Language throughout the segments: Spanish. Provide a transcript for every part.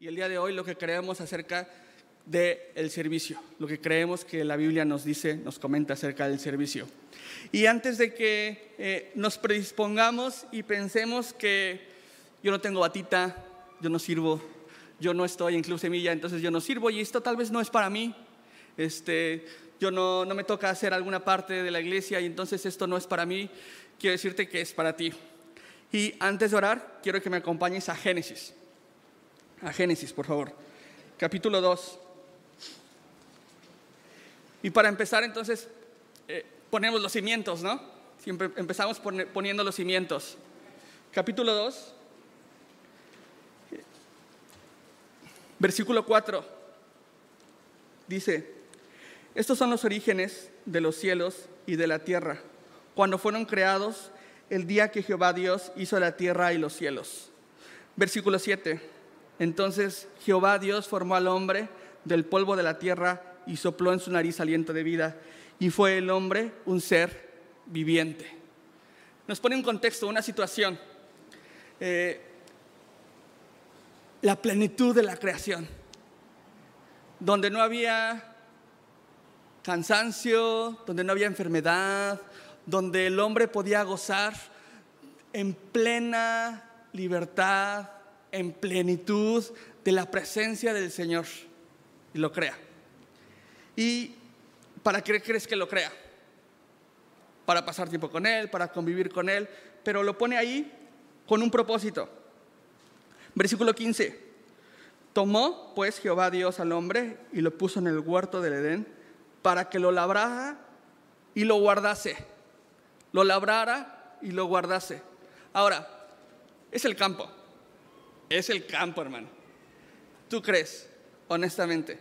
Y el día de hoy lo que creemos acerca del el servicio, lo que creemos que la Biblia nos dice, nos comenta acerca del servicio. Y antes de que eh, nos predispongamos y pensemos que yo no tengo batita, yo no sirvo, yo no estoy en Club Semilla, entonces yo no sirvo y esto tal vez no es para mí, este, yo no, no me toca hacer alguna parte de la iglesia y entonces esto no es para mí, quiero decirte que es para ti. Y antes de orar, quiero que me acompañes a Génesis. A Génesis, por favor. Capítulo 2. Y para empezar, entonces, eh, ponemos los cimientos, ¿no? Empezamos poniendo los cimientos. Capítulo 2. Versículo 4. Dice, estos son los orígenes de los cielos y de la tierra, cuando fueron creados el día que Jehová Dios hizo la tierra y los cielos. Versículo 7. Entonces Jehová Dios formó al hombre del polvo de la tierra y sopló en su nariz aliento de vida, y fue el hombre un ser viviente. Nos pone un contexto, una situación. Eh, la plenitud de la creación, donde no había cansancio, donde no había enfermedad, donde el hombre podía gozar en plena libertad, en plenitud de la presencia del Señor. Y lo crea. ¿Y para qué crees que lo crea? Para pasar tiempo con Él, para convivir con Él, pero lo pone ahí con un propósito. Versículo 15. Tomó pues Jehová Dios al hombre y lo puso en el huerto del Edén para que lo labrara y lo guardase. Lo labrara y lo guardase. Ahora, es el campo. Es el campo, hermano. ¿Tú crees, honestamente,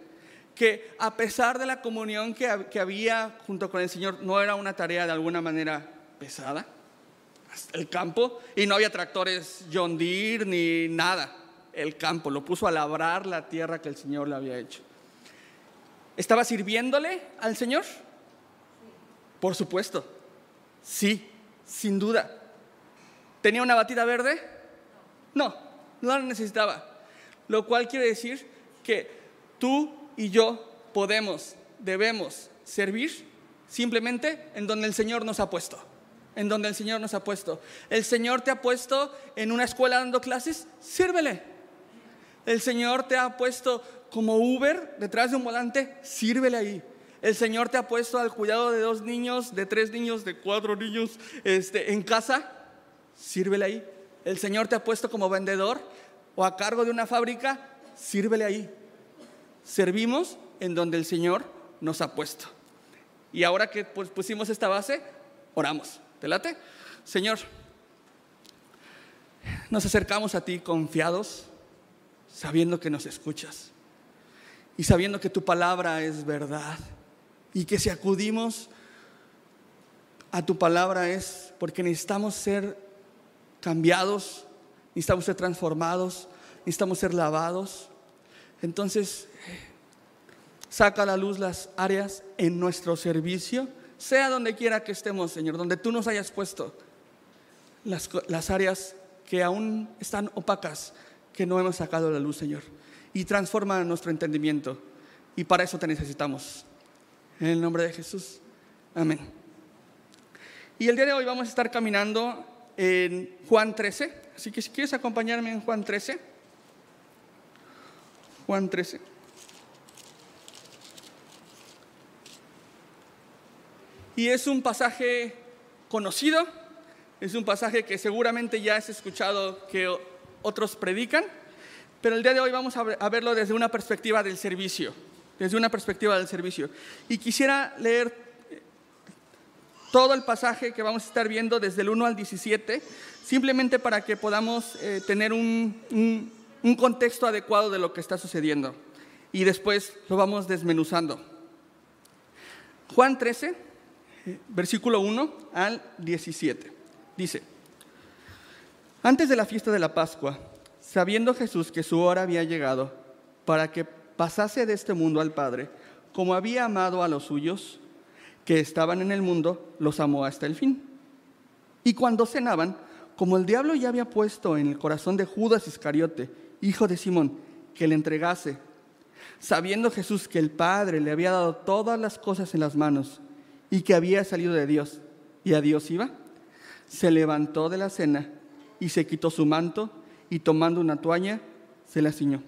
que a pesar de la comunión que, había junto con el Señor, no era una tarea de alguna manera pesada? El campo, y no había tractores John ni nada. El campo lo puso a labrar la tierra que el Señor le había hecho. ¿Estaba sirviéndole al Señor? Por supuesto. Sí, sin duda. ¿Tenía una batida verde? No, no la necesitaba. Lo cual quiere decir que tú y yo podemos, debemos servir simplemente en donde el Señor nos ha puesto. En donde el Señor nos ha puesto. El Señor te ha puesto en una escuela dando clases, sírvele. El Señor te ha puesto como Uber detrás de un volante, sírvele ahí. El Señor te ha puesto al cuidado de dos niños, de tres niños, de cuatro niños este, en casa, sírvele ahí. El Señor te ha puesto como vendedor o a cargo de una fábrica, sírvele ahí. Servimos en donde el Señor nos ha puesto. Y ahora que pusimos esta base, oramos. ¿Te late? Señor, nos acercamos a ti confiados, sabiendo que nos escuchas y sabiendo que tu palabra es verdad y que si acudimos a tu palabra es porque necesitamos ser cambiados, necesitamos ser transformados, necesitamos ser lavados. Entonces, saca a la luz las áreas en nuestro servicio, sea donde quiera que estemos, Señor, donde tú nos hayas puesto, las, las áreas que aún están opacas, que no hemos sacado a la luz, Señor y transforma nuestro entendimiento. Y para eso te necesitamos. En el nombre de Jesús. Amén. Y el día de hoy vamos a estar caminando en Juan 13. Así que si quieres acompañarme en Juan 13. Juan 13. Y es un pasaje conocido, es un pasaje que seguramente ya has escuchado que otros predican. Pero el día de hoy vamos a verlo desde una perspectiva del servicio, desde una perspectiva del servicio. Y quisiera leer todo el pasaje que vamos a estar viendo desde el 1 al 17, simplemente para que podamos eh, tener un, un contexto adecuado de lo que está sucediendo. Y después lo vamos desmenuzando. Juan 13, eh, versículo 1 al 17. Dice, antes de la fiesta de la Pascua, sabiendo Jesús que su hora había llegado para que pasase de este mundo al Padre, como había amado a los suyos que estaban en el mundo, los amó hasta el fin. Y cuando cenaban, como el diablo ya había puesto en el corazón de Judas Iscariote, hijo de Simón, que le entregase. Sabiendo Jesús que el Padre le había dado todas las cosas en las manos y que había salido de Dios y a Dios iba, se levantó de la cena y se quitó su manto y tomando una toalla se la ciñó.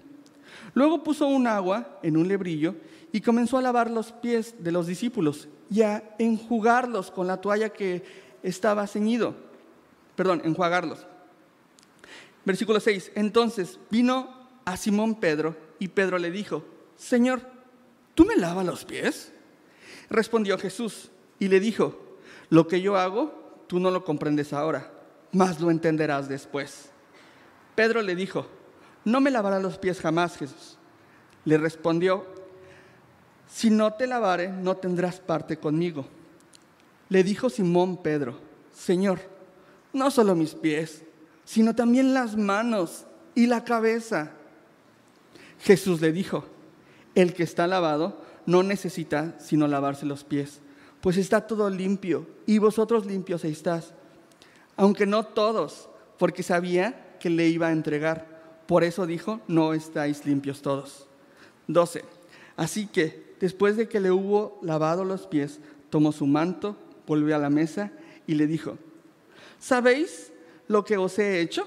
Luego puso un agua en un lebrillo y comenzó a lavar los pies de los discípulos y a enjugarlos con la toalla que estaba ceñido. Perdón, enjuagarlos. Versículo 6. Entonces vino a Simón Pedro y Pedro le dijo, Señor, ¿tú me lavas los pies? Respondió Jesús y le dijo, lo que yo hago, tú no lo comprendes ahora, mas lo entenderás después. Pedro le dijo, no me lavarás los pies jamás, Jesús. Le respondió, si no te lavare, no tendrás parte conmigo. Le dijo Simón Pedro, Señor, no solo mis pies, sino también las manos y la cabeza. Jesús le dijo, el que está lavado no necesita sino lavarse los pies, pues está todo limpio y vosotros limpios estáis, aunque no todos, porque sabía que le iba a entregar. Por eso dijo, no estáis limpios todos. 12. Así que después de que le hubo lavado los pies, tomó su manto, volvió a la mesa y le dijo, ¿sabéis lo que os he hecho?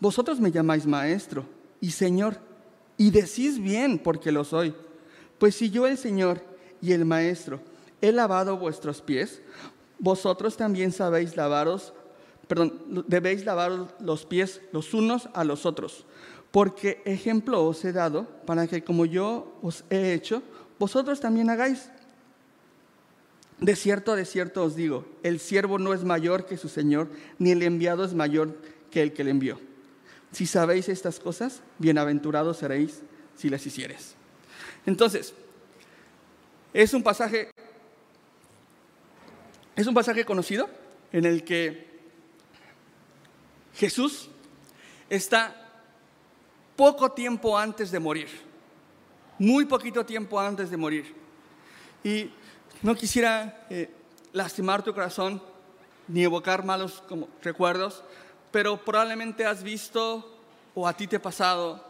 Vosotros me llamáis maestro y señor, y decís bien porque lo soy. Pues si yo el Señor y el Maestro he lavado vuestros pies, vosotros también sabéis lavaros, perdón, debéis lavar los pies los unos a los otros, porque ejemplo os he dado para que como yo os he hecho, vosotros también hagáis. De cierto, de cierto os digo, el siervo no es mayor que su Señor, ni el enviado es mayor que el que le envió. Si sabéis estas cosas, bienaventurados seréis si las hicieres. Entonces, es un pasaje, es un pasaje conocido en el que Jesús está poco tiempo antes de morir, muy poquito tiempo antes de morir. Y no quisiera eh, lastimar tu corazón ni evocar malos recuerdos, pero probablemente has visto o a ti te ha pasado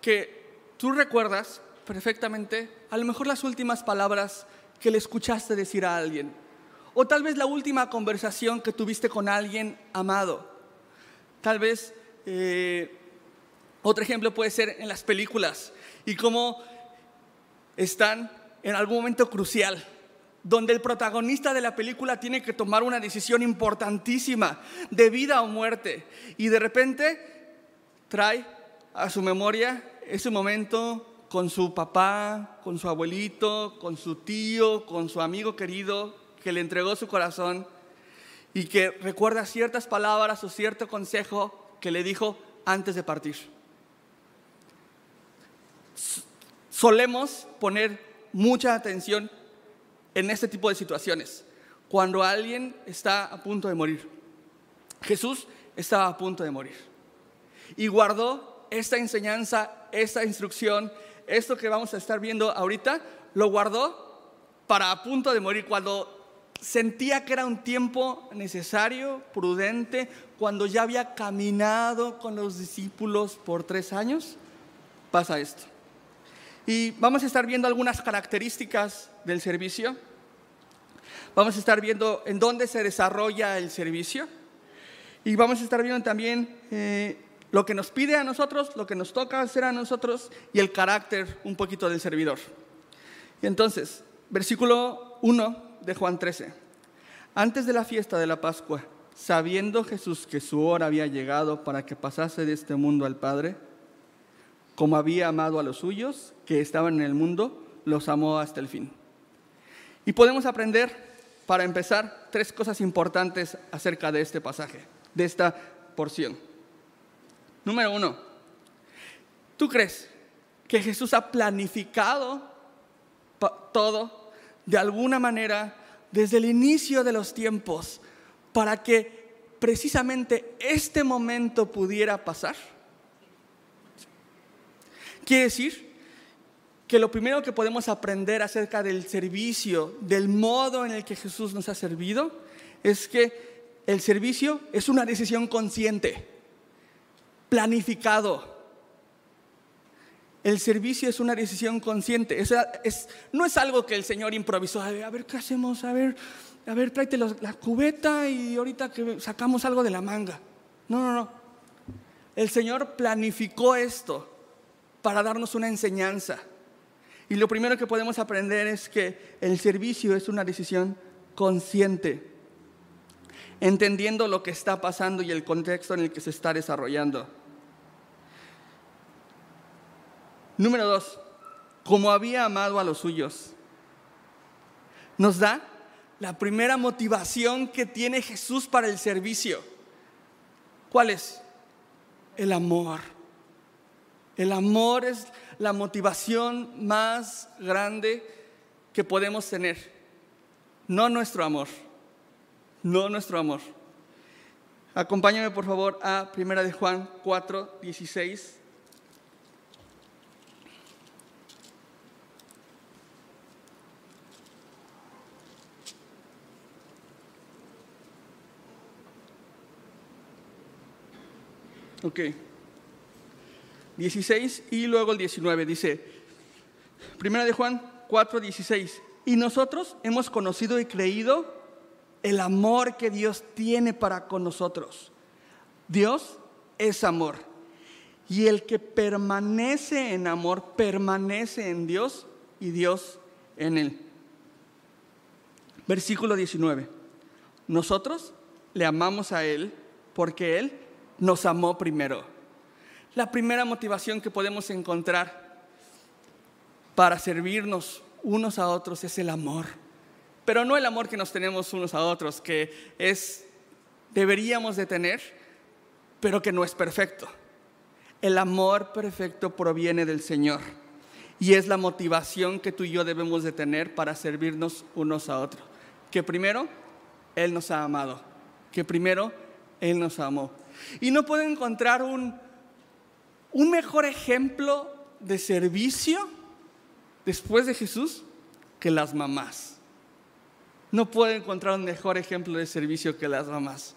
que tú recuerdas perfectamente a lo mejor las últimas palabras que le escuchaste decir a alguien. O tal vez la última conversación que tuviste con alguien amado. Tal vez eh, otro ejemplo puede ser en las películas y cómo están en algún momento crucial, donde el protagonista de la película tiene que tomar una decisión importantísima de vida o muerte y de repente trae a su memoria ese momento con su papá, con su abuelito, con su tío, con su amigo querido que le entregó su corazón y que recuerda ciertas palabras o cierto consejo que le dijo antes de partir. Solemos poner mucha atención en este tipo de situaciones, cuando alguien está a punto de morir. Jesús estaba a punto de morir y guardó esta enseñanza, esta instrucción esto que vamos a estar viendo ahorita, lo guardó para a punto de morir, cuando sentía que era un tiempo necesario, prudente, cuando ya había caminado con los discípulos por tres años, pasa esto. Y vamos a estar viendo algunas características del servicio. Vamos a estar viendo en dónde se desarrolla el servicio. Y vamos a estar viendo también eh, lo que nos pide a nosotros, lo que nos toca hacer a nosotros y el carácter un poquito del servidor. Y entonces, versículo 1 de Juan 13. Antes de la fiesta de la Pascua, sabiendo Jesús que su hora había llegado para que pasase de este mundo al Padre, como había amado a los suyos que estaban en el mundo, los amó hasta el fin. Y podemos aprender, para empezar, tres cosas importantes acerca de este pasaje, de esta porción. Número uno, ¿tú crees que Jesús ha planificado todo de alguna manera desde el inicio de los tiempos para que precisamente este momento pudiera pasar? Quiere decir que lo primero que podemos aprender acerca del servicio, del modo en el que Jesús nos ha servido, es que el servicio es una decisión consciente planificado. El servicio es una decisión consciente. No es algo que el Señor improvisó. A ver, ¿qué hacemos? A ver, a ver, tráete la cubeta y ahorita que sacamos algo de la manga. No, no, no. El Señor planificó esto para darnos una enseñanza. Y lo primero que podemos aprender es que el servicio es una decisión consciente, entendiendo lo que está pasando y el contexto en el que se está desarrollando. Número dos, como había amado a los suyos, nos da la primera motivación que tiene Jesús para el servicio. ¿Cuál es? El amor. El amor es la motivación más grande que podemos tener. No nuestro amor. No nuestro amor. Acompáñame por favor a 1 de Juan 4, 16. Ok. 16 y luego el 19 dice, Primera de Juan 4, 16, y nosotros hemos conocido y creído el amor que Dios tiene para con nosotros. Dios es amor. Y el que permanece en amor, permanece en Dios y Dios en él. Versículo 19. Nosotros le amamos a Él porque Él nos amó primero. La primera motivación que podemos encontrar para servirnos unos a otros es el amor. Pero no el amor que nos tenemos unos a otros, que es deberíamos de tener, pero que no es perfecto. El amor perfecto proviene del Señor y es la motivación que tú y yo debemos de tener para servirnos unos a otros. Que primero Él nos ha amado, que primero Él nos amó. Y no puedo encontrar un, un mejor ejemplo de servicio después de Jesús que las mamás. No puedo encontrar un mejor ejemplo de servicio que las mamás.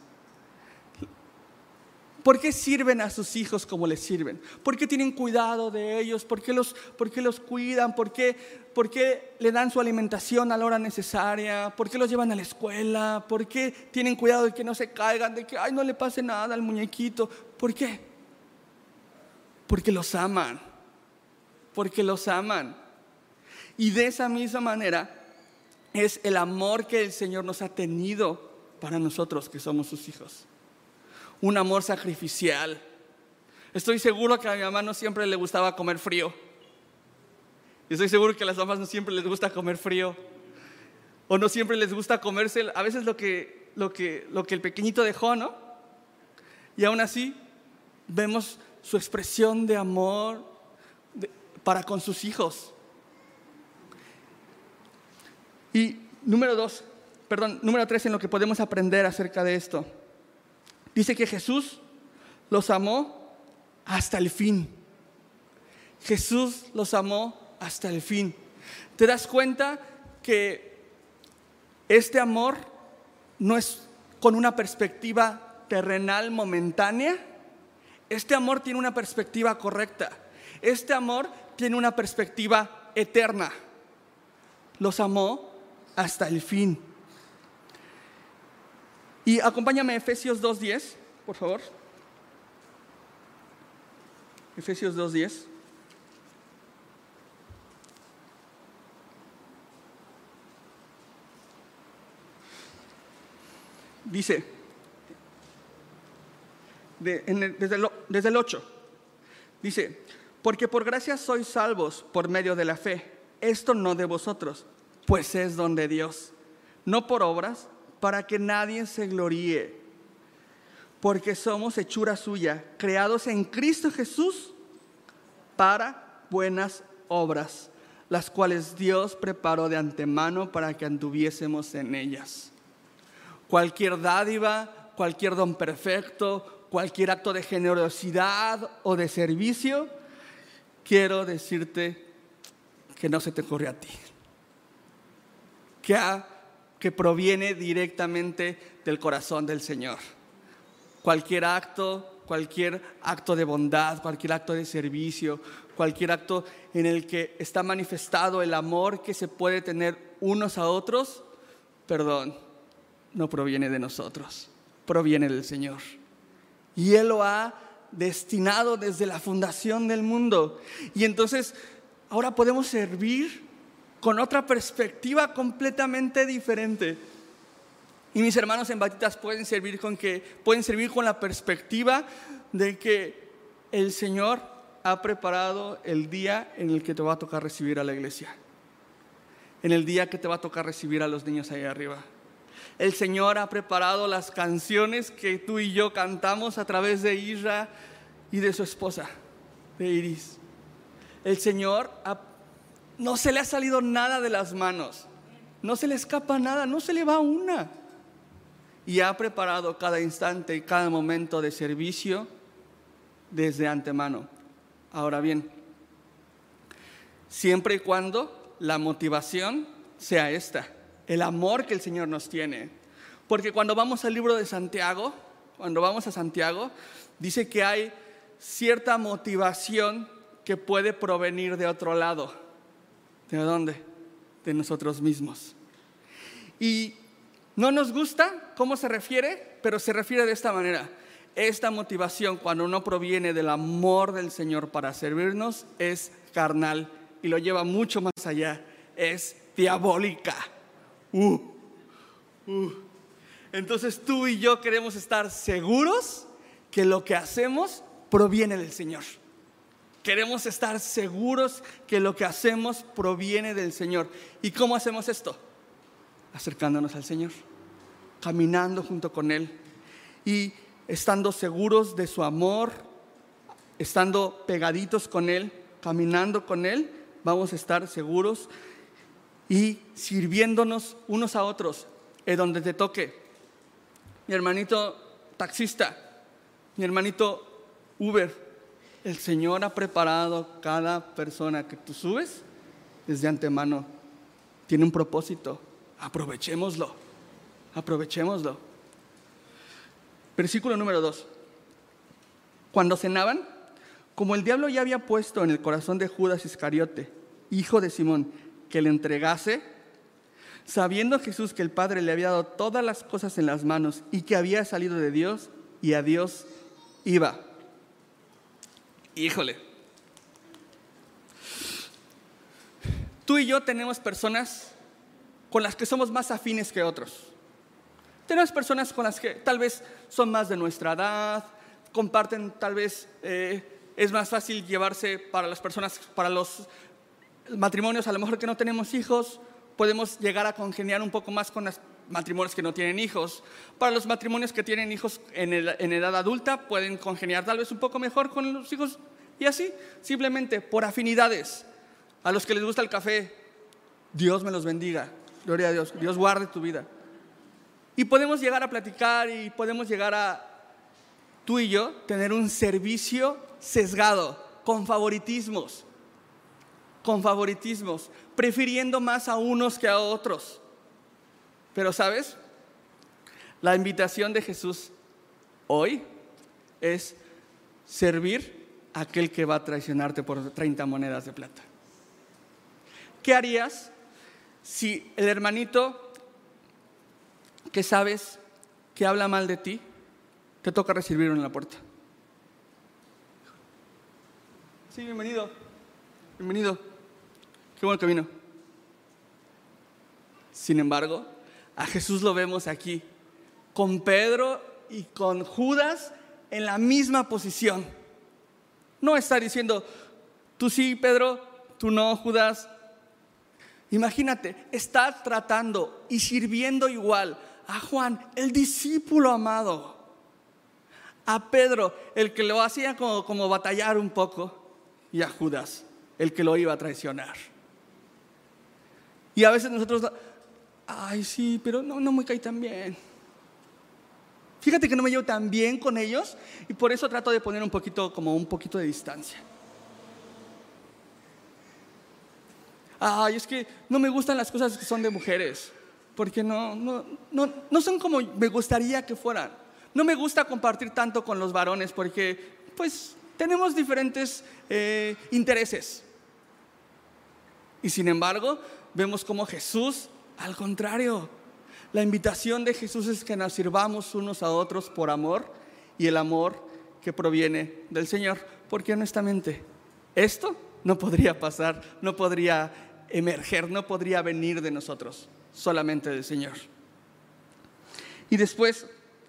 ¿Por qué sirven a sus hijos como les sirven? ¿Por qué tienen cuidado de ellos? ¿Por qué los, por qué los cuidan? ¿Por qué, ¿Por qué le dan su alimentación a la hora necesaria? ¿Por qué los llevan a la escuela? ¿Por qué tienen cuidado de que no se caigan? De que ay, no le pase nada al muñequito. ¿Por qué? Porque los aman. Porque los aman. Y de esa misma manera es el amor que el Señor nos ha tenido para nosotros que somos sus hijos un amor sacrificial. Estoy seguro que a mi mamá no siempre le gustaba comer frío. Y estoy seguro que a las mamás no siempre les gusta comer frío. O no siempre les gusta comerse a veces lo que, lo que, lo que el pequeñito dejó, ¿no? Y aún así vemos su expresión de amor para con sus hijos. Y número dos, perdón, número tres en lo que podemos aprender acerca de esto Dice que Jesús los amó hasta el fin. Jesús los amó hasta el fin. ¿Te das cuenta que este amor no es con una perspectiva terrenal momentánea? Este amor tiene una perspectiva correcta. Este amor tiene una perspectiva eterna. Los amó hasta el fin. Y acompáñame a Efesios 2.10, por favor. Efesios 2.10. Dice, desde, el, desde el 8, dice, porque por gracia sois salvos por medio de la fe. Esto no de vosotros, pues es don de Dios, no por obras, para que nadie se gloríe, porque somos hechura suya, creados en Cristo Jesús para buenas obras, las cuales Dios preparó de antemano para que anduviésemos en ellas. Cualquier dádiva, cualquier don perfecto, cualquier acto de generosidad o de servicio, quiero decirte que no se te ocurre a ti. Que a que proviene directamente del corazón del Señor. Cualquier acto, cualquier acto de bondad, cualquier acto de servicio, cualquier acto en el que está manifestado el amor que se puede tener unos a otros, perdón, no proviene de nosotros, proviene del Señor. Y Él lo ha destinado desde la fundación del mundo. Y entonces ahora podemos servir con otra perspectiva completamente diferente. Y mis hermanos en Batitas pueden servir con que pueden servir con la perspectiva de que el Señor ha preparado el día en el que te va a tocar recibir a la iglesia. En el día que te va a tocar recibir a los niños ahí arriba. El Señor ha preparado las canciones que tú y yo cantamos a través de Isra y de su esposa, de Iris. El Señor no se le ha salido nada de las manos. No se le escapa nada, no se le va una y ha preparado cada instante y cada momento de servicio desde antemano. Ahora bien, siempre y cuando la motivación sea esta, el amor que el Señor nos tiene. Porque cuando vamos al libro de Santiago, cuando vamos a Santiago, dice que hay cierta motivación que puede provenir de otro lado. ¿De dónde? De nosotros mismos. Y no nos gusta cómo se refiere, pero se refiere de esta manera. Esta motivación cuando no proviene del amor del Señor para servirnos es carnal y lo lleva mucho más allá. Es diabólica. Uh, uh. Entonces tú y yo queremos estar seguros que lo que hacemos proviene del Señor. Queremos estar seguros que lo que hacemos proviene del Señor. ¿Y cómo hacemos esto? Acercándonos al Señor caminando junto con Él y estando seguros de su amor, estando pegaditos con Él, caminando con Él, vamos a estar seguros y sirviéndonos unos a otros en donde te toque. Mi hermanito taxista, mi hermanito Uber, el Señor ha preparado cada persona que tú subes desde antemano. Tiene un propósito, aprovechémoslo aprovechémoslo. Versículo número 2. Cuando cenaban, como el diablo ya había puesto en el corazón de Judas Iscariote, hijo de Simón, que le entregase, sabiendo Jesús que el Padre le había dado todas las cosas en las manos y que había salido de Dios y a Dios iba. Híjole. Tú y yo tenemos personas con las que somos más afines que otros. Tenemos personas con las que tal vez son más de nuestra edad, comparten tal vez, eh, es más fácil llevarse para las personas, para los matrimonios, a lo mejor que no tenemos hijos, podemos llegar a congeniar un poco más con los matrimonios que no tienen hijos. Para los matrimonios que tienen hijos en, en edad adulta, pueden congeniar tal vez un poco mejor con los hijos y así, simplemente por afinidades. A los que les gusta el café, Dios me los bendiga. Gloria a Dios. Dios guarde tu vida. Y podemos llegar a platicar y podemos llegar a, tú y yo, tener un servicio sesgado, con favoritismos, con favoritismos, prefiriendo más a unos que a otros. Pero sabes, la invitación de Jesús hoy es servir a aquel que va a traicionarte por 30 monedas de plata. ¿Qué harías si el hermanito que sabes que habla mal de ti, te toca recibirlo en la puerta. Sí, bienvenido. Bienvenido. Qué buen camino. Sin embargo, a Jesús lo vemos aquí, con Pedro y con Judas en la misma posición. No está diciendo, tú sí, Pedro, tú no, Judas. Imagínate, está tratando y sirviendo igual a Juan, el discípulo amado, a Pedro, el que lo hacía como, batallar un poco, y a Judas, el que lo iba a traicionar. Y a veces nosotros, ay, sí, pero no, no me cae tan bien. Fíjate que no me llevo tan bien con ellos y por eso trato de poner un poquito, como un poquito de distancia. Ay, es que no me gustan las cosas que son de mujeres porque no, no, no, no son como me gustaría que fueran. No me gusta compartir tanto con los varones porque, pues, tenemos diferentes eh, intereses. Y sin embargo, vemos como Jesús, al contrario, la invitación de Jesús es que nos sirvamos unos a otros por amor y el amor que proviene del Señor. Porque honestamente, esto no podría pasar, no podría emerger, no podría venir de nosotros, solamente del Señor. Y después,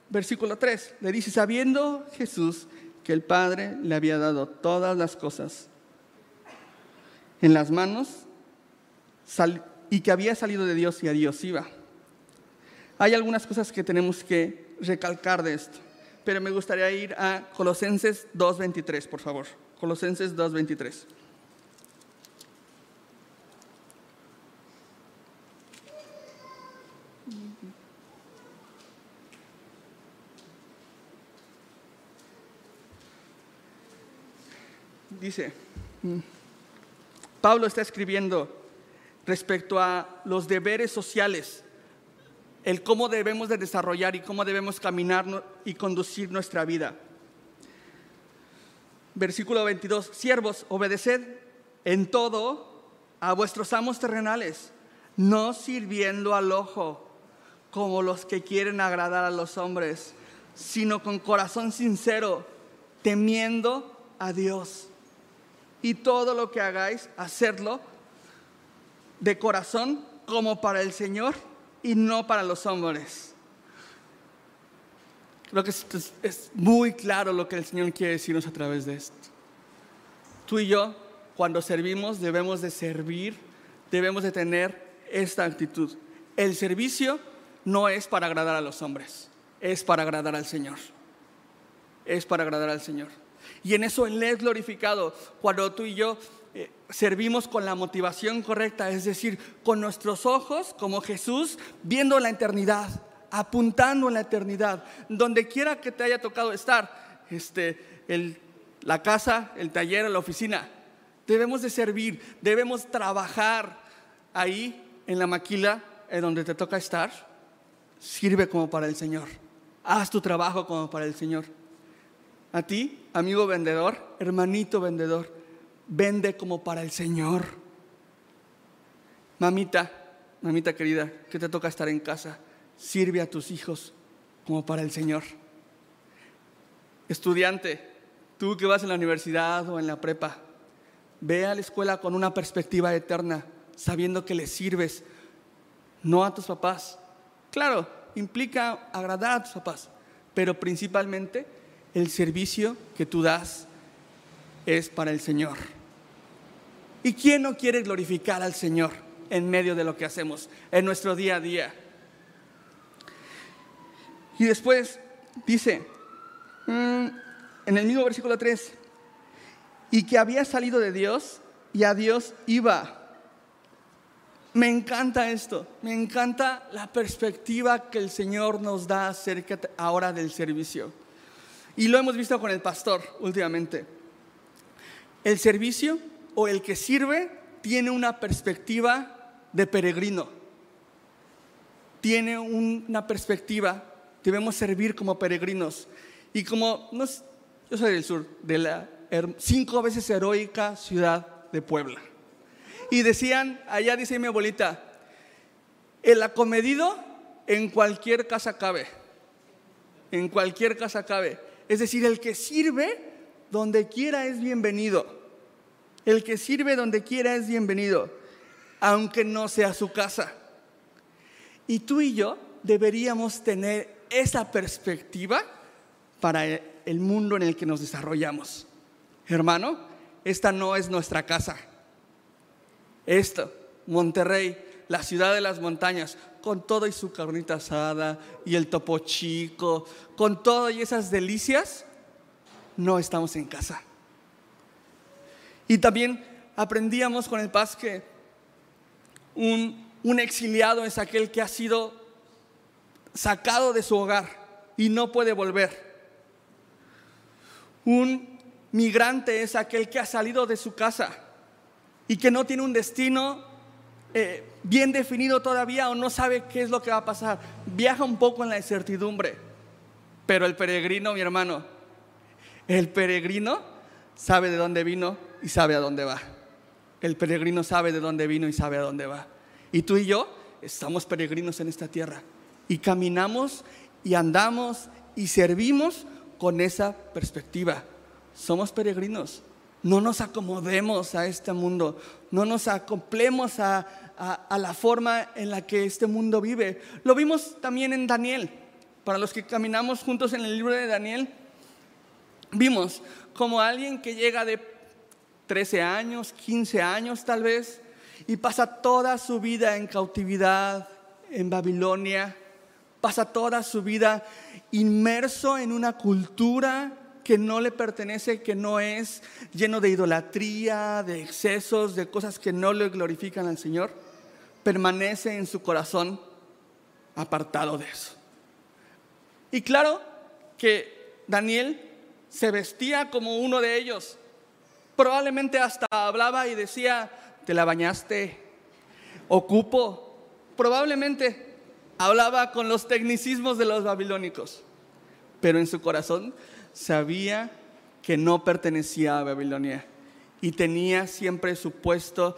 versículo 3, le dice, sabiendo Jesús que el Padre le había dado todas las cosas en las manos y que había salido de Dios y a Dios iba. Hay algunas cosas que tenemos que recalcar de esto, pero me gustaría ir a Colosenses 2.23, por favor. Colosenses 2.23. Dice, mm, Pablo está escribiendo respecto a los deberes sociales, el cómo debemos de desarrollar y cómo debemos caminar y conducir nuestra vida. Versículo 22, siervos, obedeced en todo a vuestros amos terrenales, no sirviendo al ojo como los que quieren agradar a los hombres, sino con corazón sincero, temiendo a Dios. Y todo lo que hagáis, hacedlo de corazón como para el Señor y no para los hombres. Creo que es, muy claro lo que el Señor quiere decirnos a través de esto. Tú y yo, cuando servimos, debemos de servir, debemos de tener esta actitud. El servicio no es para agradar a los hombres, es para agradar al Señor. Es para agradar al Señor. Y en eso Él es glorificado cuando tú y yo servimos con la motivación correcta, es decir, con nuestros ojos, como Jesús, viendo la eternidad, apuntando en la eternidad, donde quiera que te haya tocado estar, este, la casa, el taller, la oficina, debemos de servir, debemos trabajar ahí en la maquila en donde te toca estar, sirve como para el Señor, haz tu trabajo como para el Señor. A ti, amigo vendedor, hermanito vendedor, vende como para el Señor. Mamita, mamita querida, que te toca estar en casa, sirve a tus hijos como para el Señor. Estudiante, tú que vas en la universidad o en la prepa, ve a la escuela con una perspectiva eterna, sabiendo que le sirves, no a tus papás. Claro, implica agradar a tus papás, pero principalmente el servicio que tú das es para el Señor. ¿Y quién no quiere glorificar al Señor en medio de lo que hacemos en nuestro día a día? Y después dice, mm, en el mismo versículo 3, y que había salido de Dios y a Dios iba. Me encanta esto, me encanta la perspectiva que el Señor nos da acerca ahora del servicio. Y lo hemos visto con el pastor últimamente. El servicio o el que sirve tiene una perspectiva de peregrino. Tiene una perspectiva, debemos servir como peregrinos. Y como, no, yo soy del sur, de la cinco veces heroica ciudad de Puebla. Y decían, allá dice mi abuelita, el acomedido en cualquier casa cabe. En cualquier casa cabe. Es decir, el que sirve donde quiera es bienvenido. El que sirve donde quiera es bienvenido, aunque no sea su casa. Y tú y yo deberíamos tener esa perspectiva para el mundo en el que nos desarrollamos. Hermano, esta no es nuestra casa. Esto, Monterrey, la ciudad de las montañas, con todo y su carnita asada y el topo chico, con todo y esas delicias, no estamos en casa. Y también aprendíamos con el paz que un, un exiliado es aquel que ha sido sacado de su hogar y no puede volver. Un migrante es aquel que ha salido de su casa y que no tiene un destino eh, bien definido todavía o no sabe qué es lo que va a pasar. Viaja un poco en la incertidumbre. Pero el peregrino, mi hermano, el peregrino sabe de dónde vino y sabe a dónde va. El peregrino sabe de dónde vino y sabe a dónde va. Y tú y yo estamos peregrinos en esta tierra y caminamos y andamos y servimos con esa perspectiva. Somos peregrinos. No nos acomodemos a este mundo, no nos acoplemos a, a, la forma en la que este mundo vive. Lo vimos también en Daniel. Para los que caminamos juntos en el libro de Daniel, vimos como alguien que llega de 13 años, 15 años tal vez, y pasa toda su vida en cautividad en Babilonia, pasa toda su vida inmerso en una cultura que no le pertenece, que no es lleno de idolatría, de excesos, de cosas que no le glorifican al Señor, permanece en su corazón apartado de eso. Y claro que Daniel se vestía como uno de ellos. Probablemente hasta hablaba y decía, te la bañaste, ocupo. Probablemente hablaba con los tecnicismos de los babilónicos, pero en su corazón sabía que no pertenecía a Babilonia y tenía siempre su puesto,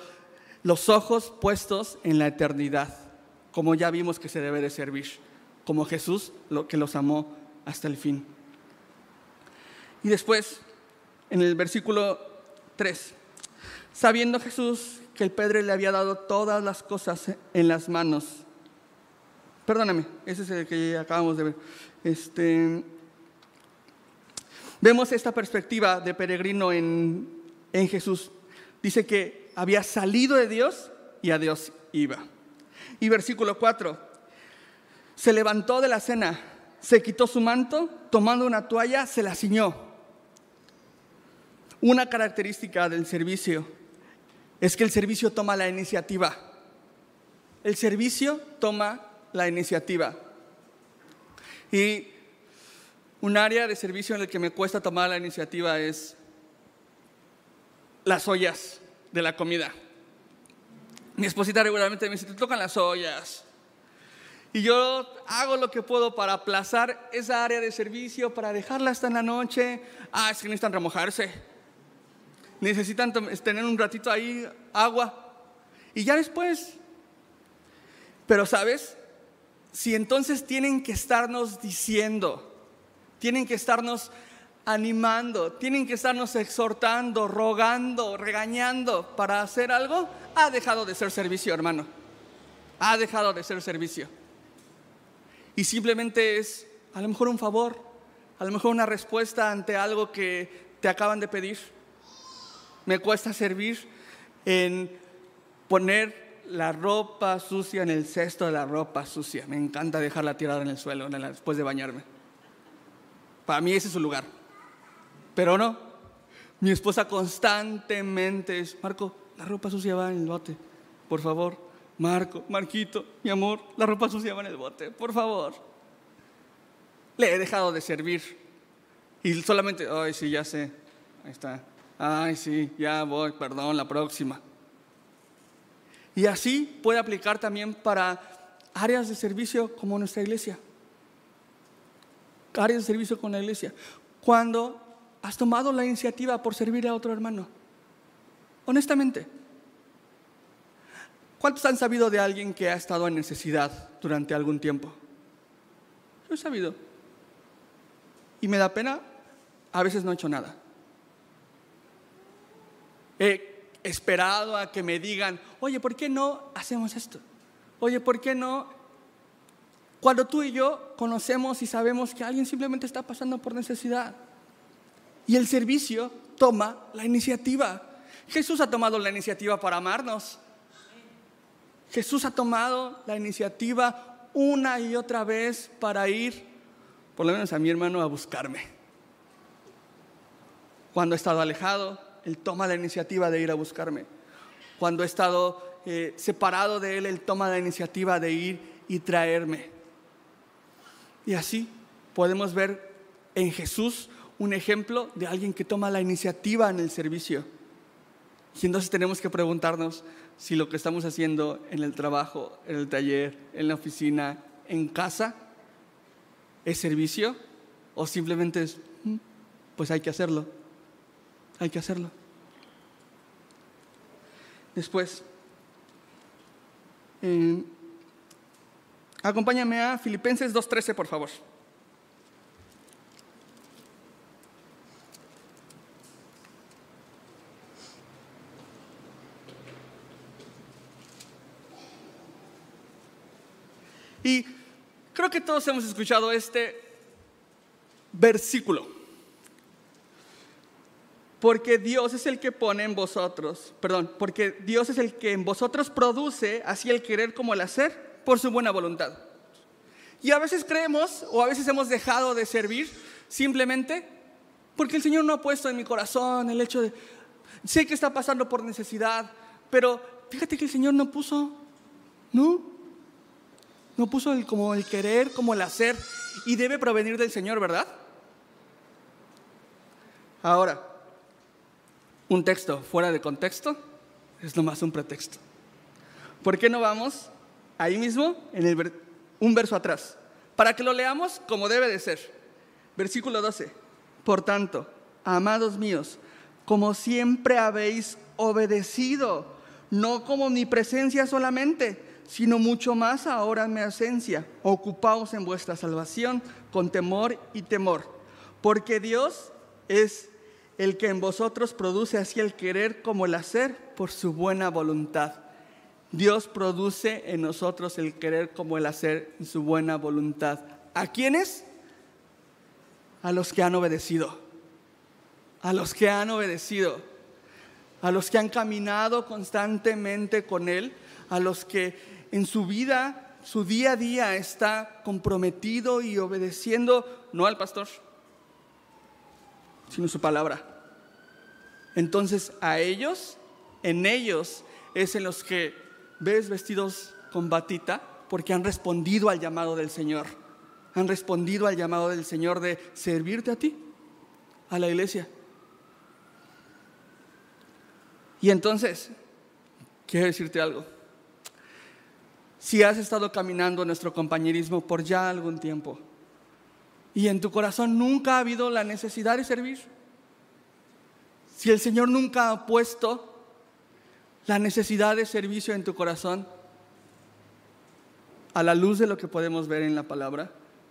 los ojos puestos en la eternidad, como ya vimos que se debe de servir, como Jesús lo que los amó hasta el fin. Y después, en el versículo 3, sabiendo Jesús que el Padre le había dado todas las cosas en las manos. Perdóname, ese es el que acabamos de ver. Este, Vemos esta perspectiva de peregrino en, en Jesús. Dice que había salido de Dios y a Dios iba. Y versículo 4, se levantó de la cena, se quitó su manto, tomando una toalla, se la ciñó. Una característica del servicio es que el servicio toma la iniciativa. El servicio toma la iniciativa. Y un área de servicio en el que me cuesta tomar la iniciativa es las ollas de la comida. Mi esposita regularmente me dice, te tocan las ollas. Y yo hago lo que puedo para aplazar esa área de servicio, para dejarla hasta en la noche. Ah, es que necesitan remojarse. Necesitan tener un ratito ahí agua. Y ya después. Pero sabes, si entonces tienen que estarnos diciendo, tienen que estarnos animando, tienen que estarnos exhortando, rogando, regañando para hacer algo, ha dejado de ser servicio, hermano. Ha dejado de ser servicio. Y simplemente es a lo mejor un favor, a lo mejor una respuesta ante algo que te acaban de pedir. Me cuesta servir en poner la ropa sucia en el cesto de la ropa sucia. Me encanta dejarla tirada en el suelo después de bañarme. Para mí ese es su lugar. Pero no, mi esposa constantemente es, Marco, la ropa sucia va en el bote, por favor. Marco, Marquito, mi amor, la ropa sucia va en el bote, por favor. Le he dejado de servir. Y solamente, ay, sí, ya sé, ahí está. Ay, sí, ya voy, perdón, la próxima. Y así puede aplicar también para áreas de servicio como nuestra iglesia áreas de servicio con la iglesia, cuando has tomado la iniciativa por servir a otro hermano. Honestamente, ¿cuántos han sabido de alguien que ha estado en necesidad durante algún tiempo? Yo he sabido. Y me da pena, a veces no he hecho nada. He esperado a que me digan, oye, ¿por qué no hacemos esto? Oye, ¿por qué no cuando tú y yo conocemos y sabemos que alguien simplemente está pasando por necesidad. Y el servicio toma la iniciativa. Jesús ha tomado la iniciativa para amarnos. Jesús ha tomado la iniciativa una y otra vez para ir, por lo menos a mi hermano, a buscarme. Cuando he estado alejado, Él toma la iniciativa de ir a buscarme. Cuando he estado eh, separado de Él, Él toma la iniciativa de ir y traerme. Y así podemos ver en Jesús un ejemplo de alguien que toma la iniciativa en el servicio. Y entonces tenemos que preguntarnos si lo que estamos haciendo en el trabajo, en el taller, en la oficina, en casa, es servicio o simplemente es, "Mm, pues hay que hacerlo, hay que hacerlo. Después, acompáñame a Filipenses 2.13, por favor. Y creo que todos hemos escuchado este versículo. Porque Dios es el que pone en vosotros, perdón, porque Dios es el que en vosotros produce así el querer como el hacer por su buena voluntad. Y a veces creemos o a veces hemos dejado de servir simplemente porque el Señor no ha puesto en mi corazón el hecho de, sé que está pasando por necesidad, pero fíjate que el Señor no puso, ¿no? No puso el, como el querer, como el hacer, y debe provenir del Señor, ¿verdad? Ahora, un texto fuera de contexto es nomás un pretexto. ¿Por qué no vamos ahí mismo, en el un verso atrás? Para que lo leamos como debe de ser. Versículo 12. Por tanto, amados míos, como siempre habéis obedecido, no como mi presencia solamente, sino mucho más ahora en mi ausencia. Ocupaos en vuestra salvación con temor y temor, porque Dios es el que en vosotros produce así el querer como el hacer por su buena voluntad. Dios produce en nosotros el querer como el hacer en su buena voluntad. ¿A quiénes? A los que han obedecido. A los que han obedecido. A los que han caminado constantemente con Él. A los que en su vida, su día a día está comprometido y obedeciendo no al pastor, sino su palabra. Entonces a ellos, en ellos es en los que ves vestidos con batita porque han respondido al llamado del Señor. Han respondido al llamado del Señor de servirte a ti, a la iglesia. Y entonces, quiero decirte algo. Si has estado caminando nuestro compañerismo por ya algún tiempo y en tu corazón nunca ha habido la necesidad de servir, si el Señor nunca ha puesto la necesidad de servicio en tu corazón, a la luz de lo que podemos ver en la palabra,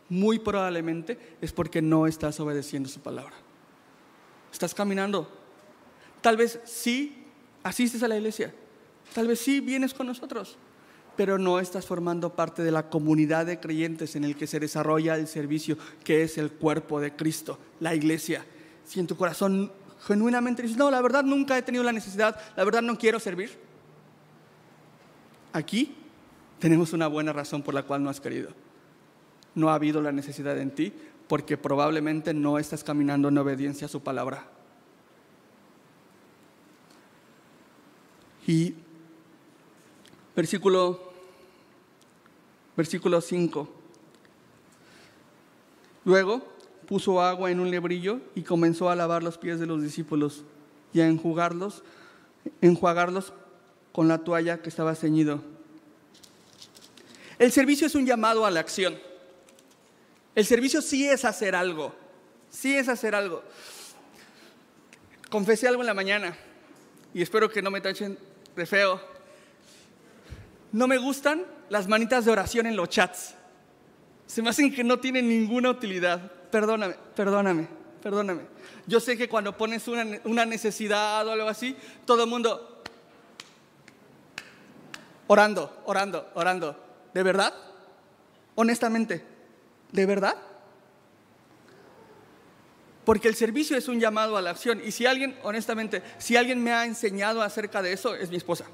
muy probablemente es porque no estás obedeciendo su palabra. Estás caminando. Tal vez sí asistes a la iglesia, tal vez sí vienes con nosotros, pero no estás formando parte de la comunidad de creyentes en el que se desarrolla el servicio que es el cuerpo de Cristo, la iglesia. Si en tu corazón genuinamente dices, no, la verdad nunca he tenido la necesidad, la verdad no quiero servir, aquí tenemos una buena razón por la cual no has querido. No ha habido la necesidad en ti porque probablemente no estás caminando en obediencia a su palabra. Y versículo versículo 5. Luego puso agua en un lebrillo y comenzó a lavar los pies de los discípulos y a enjugarlos, enjuagarlos con la toalla que estaba ceñido. El servicio es un llamado a la acción. El servicio sí es hacer algo. Sí es hacer algo. Confesé algo en la mañana y espero que no me tachen de feo. No me gustan las manitas de oración en los chats. Se me hacen que no tienen ninguna utilidad. Perdóname, perdóname, perdóname. Yo sé que cuando pones una, necesidad o algo así, todo el mundo orando, orando, orando. ¿De verdad? Honestamente, ¿de verdad? Porque el servicio es un llamado a la acción. Y si alguien, honestamente, si alguien me ha enseñado acerca de eso, es mi esposa.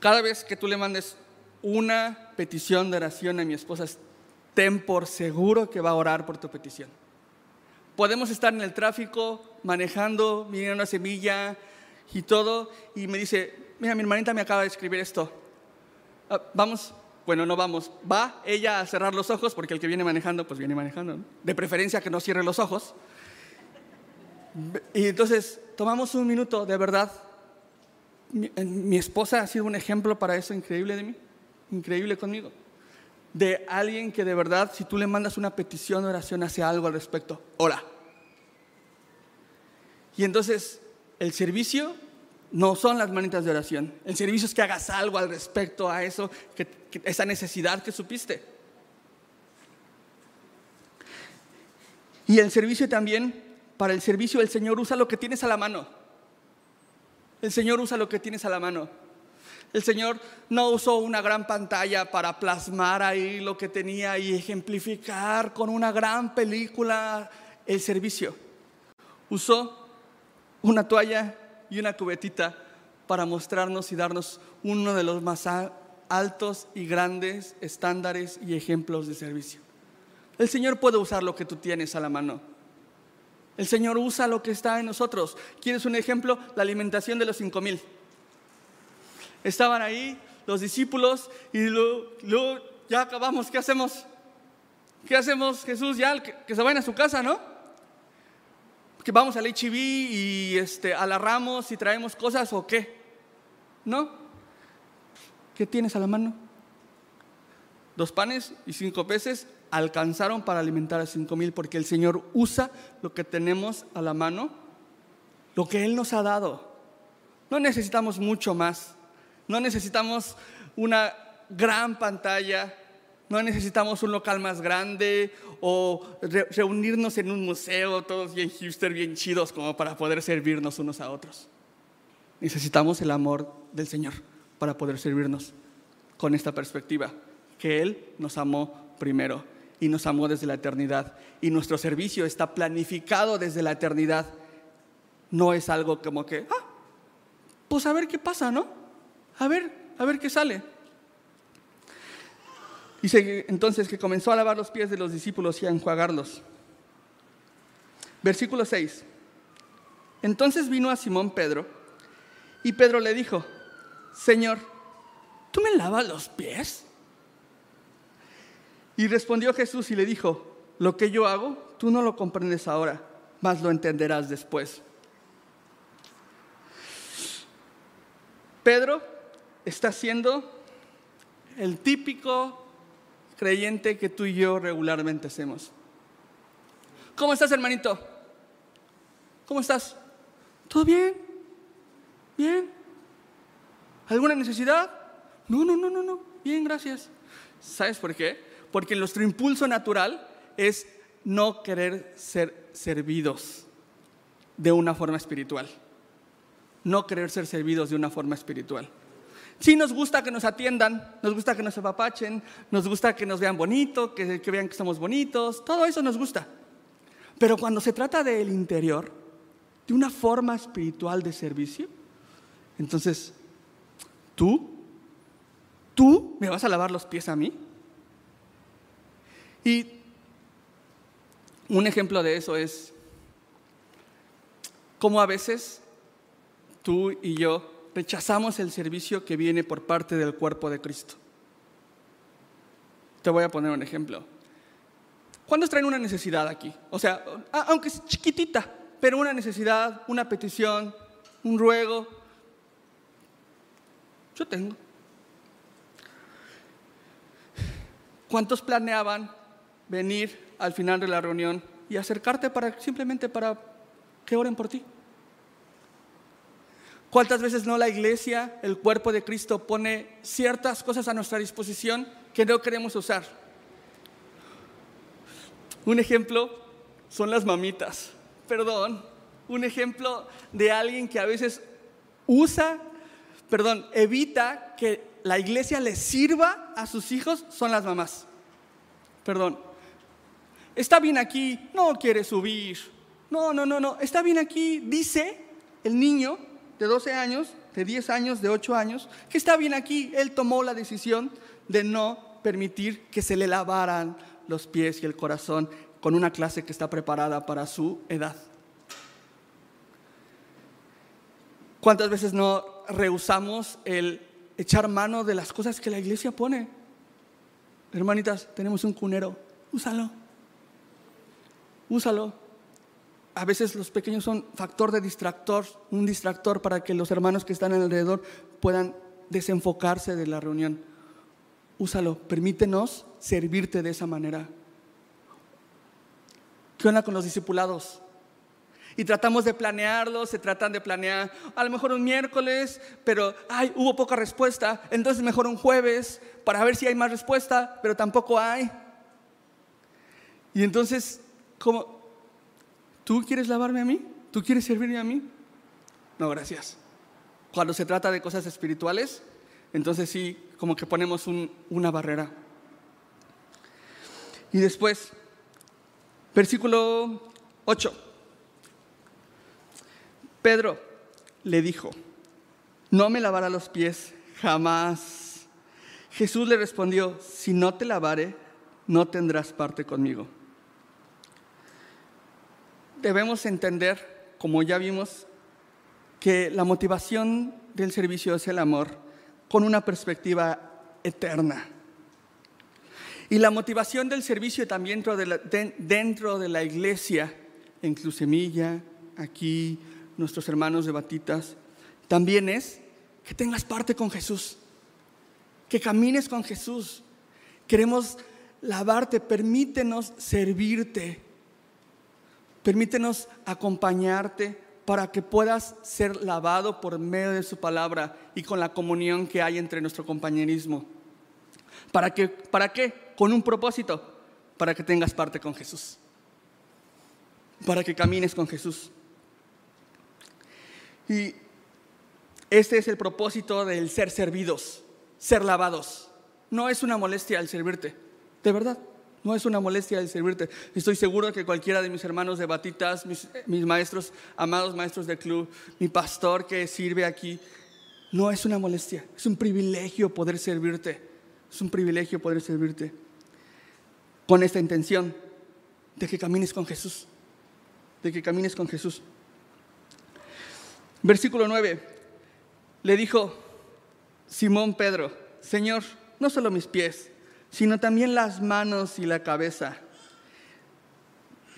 Cada vez que tú le mandes una petición de oración a mi esposa, ten por seguro que va a orar por tu petición. Podemos estar en el tráfico, manejando, viniendo una semilla y todo, y me dice, mira, mi hermanita me acaba de escribir esto. Ah, vamos, bueno, no vamos. Va ella a cerrar los ojos, porque el que viene manejando, pues viene manejando. De preferencia que no cierre los ojos. Y entonces tomamos un minuto, de verdad. Mi, mi esposa ha sido un ejemplo para eso increíble de mí, increíble conmigo. de alguien que de verdad, si tú le mandas una petición oración, hace algo al respecto. Hola. Y entonces, el servicio no son las manitas de oración. El servicio es que hagas algo al respecto a eso, esa necesidad que supiste. Y el servicio también, para el servicio el Señor usa lo que tienes a la mano. El Señor usa lo que tienes a la mano. El Señor no usó una gran pantalla para plasmar ahí lo que tenía y ejemplificar con una gran película el servicio. Usó una toalla y una cubetita para mostrarnos y darnos uno de los más altos y grandes estándares y ejemplos de servicio. El Señor puede usar lo que tú tienes a la mano. El Señor usa lo que está en nosotros. ¿Quieres un ejemplo? La alimentación de los cinco mil. Estaban ahí los discípulos y luego, ya acabamos. ¿Qué hacemos? ¿Qué hacemos, Jesús? Ya que, que se vayan a su casa, ¿no? que vamos al HIV y este, alarramos y traemos cosas o qué? ¿No? ¿Qué tienes a la mano? Dos panes y cinco peces alcanzaron para alimentar a cinco mil porque el Señor usa lo que tenemos a la mano, lo que Él nos ha dado. No necesitamos mucho más, no necesitamos una gran pantalla, no necesitamos un local más grande o reunirnos en un museo, todos bien hipster, bien chidos, como para poder servirnos unos a otros. Necesitamos el amor del Señor para poder servirnos con esta perspectiva, que Él nos amó primero y nos amó desde la eternidad. Y nuestro servicio está planificado desde la eternidad. No es algo como que, ah, pues a ver qué pasa, ¿no? A ver, a ver qué sale. Dice entonces que comenzó a lavar los pies de los discípulos y a enjuagarlos. Versículo 6. Entonces vino a Simón Pedro y Pedro le dijo, Señor, ¿tú me lavas los pies? Y respondió Jesús y le dijo, lo que yo hago, tú no lo comprendes ahora, mas lo entenderás después. Pedro está siendo el típico creyente que tú y yo regularmente hacemos. ¿Cómo estás, hermanito? ¿Cómo estás? ¿Todo bien? ¿Bien? ¿Alguna necesidad? No, no, no, no, no. Bien, gracias. ¿Sabes por qué? Porque nuestro impulso natural es no querer ser servidos de una forma espiritual. No querer ser servidos de una forma espiritual. Sí nos gusta que nos atiendan, nos gusta que nos apapachen, nos gusta que nos vean bonito, que, vean que somos bonitos, todo eso nos gusta. Pero cuando se trata del interior, de una forma espiritual de servicio, entonces, ¿tú? ¿Tú me vas a lavar los pies a mí? Y un ejemplo de eso es cómo a veces tú y yo rechazamos el servicio que viene por parte del cuerpo de Cristo. Te voy a poner un ejemplo. ¿Cuántos traen una necesidad aquí? O sea, aunque es chiquitita, pero una necesidad, una petición, un ruego. Yo tengo. ¿Cuántos planeaban venir al final de la reunión y acercarte para simplemente para que oren por ti? ¿Cuántas veces no la iglesia, el cuerpo de Cristo, pone ciertas cosas a nuestra disposición que no queremos usar? Un ejemplo son las mamitas. Perdón, un ejemplo de alguien que a veces usa, perdón, evita que la iglesia le sirva a sus hijos son las mamás. Perdón. Está bien aquí, no quiere subir. No, no, no, no. Está bien aquí, dice el niño, de 12 años, de 10 años, de 8 años, que está bien aquí. Él tomó la decisión de no permitir que se le lavaran los pies y el corazón con una clase que está preparada para su edad. ¿Cuántas veces no rehusamos el echar mano de las cosas que la iglesia pone? Hermanitas, tenemos un cunero, úsalo. Úsalo a veces los pequeños son factor de distractor, un distractor para que los hermanos que están alrededor puedan desenfocarse de la reunión. úsalo, permítenos servirte de esa manera. ¿Qué onda con los discipulados? Y tratamos de planearlo, se tratan de planear a lo mejor un miércoles, pero ay, hubo poca respuesta, entonces mejor un jueves para ver si hay más respuesta, pero tampoco hay. Y entonces, ¿cómo? ¿Tú quieres lavarme a mí? ¿Tú quieres servirme a mí? No, gracias. Cuando se trata de cosas espirituales, entonces sí, como que ponemos una barrera. Y después, versículo 8. Pedro le dijo, no me lavará los pies jamás. Jesús le respondió, si no te lavare, no tendrás parte conmigo. Debemos entender, como ya vimos, que la motivación del servicio es el amor con una perspectiva eterna. Y la motivación del servicio también dentro de la, iglesia, en Clusemilla, aquí, nuestros hermanos de Batitas, también es que tengas parte con Jesús, que camines con Jesús. Queremos lavarte, permítenos servirte, permítenos acompañarte para que puedas ser lavado por medio de su palabra y con la comunión que hay entre nuestro compañerismo. ¿Para qué? ¿Para qué? Con un propósito, para que tengas parte con Jesús, para que camines con Jesús. Y este es el propósito del ser servidos, ser lavados. No es una molestia el servirte, de verdad. No es una molestia el servirte. Estoy seguro que cualquiera de mis hermanos de Batitas, mis, maestros, amados maestros del club, mi pastor que sirve aquí, no es una molestia. Es un privilegio poder servirte. Es un privilegio poder servirte. Con esta intención de que camines con Jesús. De que camines con Jesús. Versículo 9. Le dijo Simón Pedro, Señor, no solo mis pies sino también las manos y la cabeza.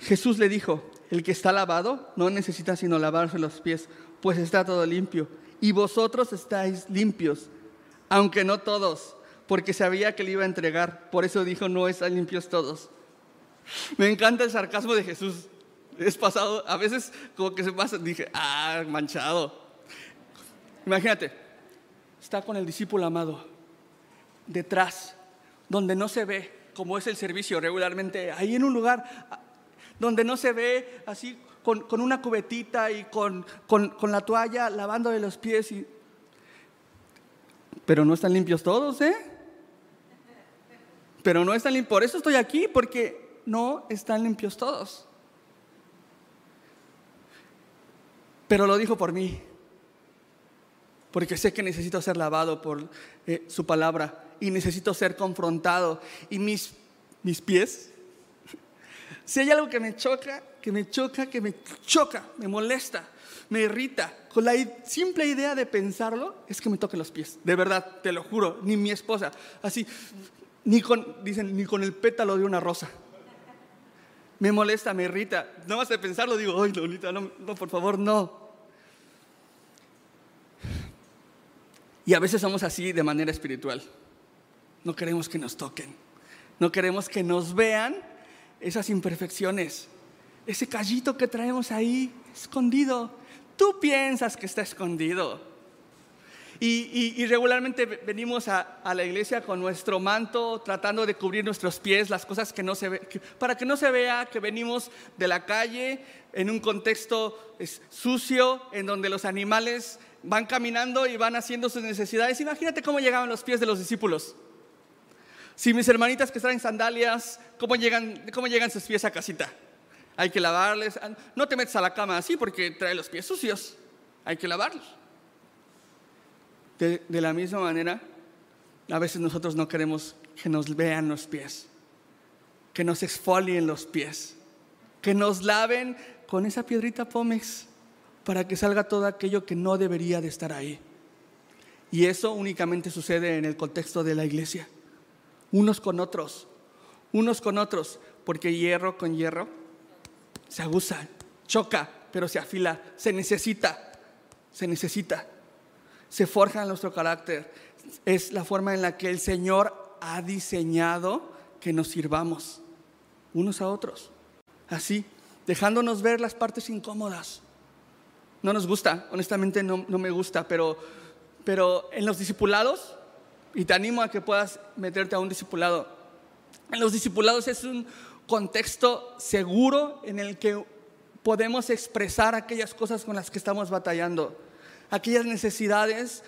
Jesús le dijo, el que está lavado no necesita sino lavarse los pies, pues está todo limpio. Y vosotros estáis limpios, aunque no todos, porque sabía que le iba a entregar. Por eso dijo, no están limpios todos. Me encanta el sarcasmo de Jesús. Es pasado, a veces como que se pasa, dije, ah, manchado. Imagínate, está con el discípulo amado, detrás, donde no se ve, como es el servicio regularmente, ahí en un lugar ah, donde no se ve así con, una cubetita y con, la toalla lavándole los pies. Y... Pero no están limpios todos, ¿eh? Pero no están limpios. Por eso estoy aquí, porque no están limpios todos. Pero lo dijo por mí, porque sé que necesito ser lavado por eh, su palabra y necesito ser confrontado. Y mis, mis pies, si hay algo que me choca, que me choca, que me choca, me molesta, me irrita, con la simple idea de pensarlo, es que me toquen los pies. De verdad, te lo juro, ni mi esposa, así, ni con, dicen, ni con el pétalo de una rosa. Me molesta, me irrita. No más de pensarlo digo, ay, Lolita, no, no, por favor, no. Y a veces somos así de manera espiritual. No queremos que nos toquen. No queremos que nos vean esas imperfecciones. Ese callito que traemos ahí escondido. Tú piensas que está escondido. Y, regularmente venimos a, la iglesia con nuestro manto, tratando de cubrir nuestros pies, las cosas que no se ve, para que no se vea que venimos de la calle en un contexto sucio, en donde los animales van caminando y van haciendo sus necesidades. Imagínate cómo llegaban los pies de los discípulos. Si mis hermanitas que traen sandalias, ¿cómo llegan, ¿cómo llegan sus pies a casita? Hay que lavarles. No te metes a la cama así porque trae los pies sucios. Hay que lavarlos. De, de la misma manera, a veces nosotros no queremos que nos vean los pies, que nos exfolien los pies, que nos laven con esa piedrita Pómex para que salga todo aquello que no debería de estar ahí. Y eso únicamente sucede en el contexto de la iglesia unos con otros, unos con otros, porque hierro con hierro se aguza, choca, pero se afila, se necesita, se necesita, se forja nuestro carácter. Es la forma en la que el Señor ha diseñado que nos sirvamos unos a otros. Así, dejándonos ver las partes incómodas. No nos gusta, honestamente no, me gusta, pero, pero en los discipulados, y te animo a que puedas meterte a un discipulado, en los discipulados es un contexto seguro en el que podemos expresar aquellas cosas con las que estamos batallando, aquellas necesidades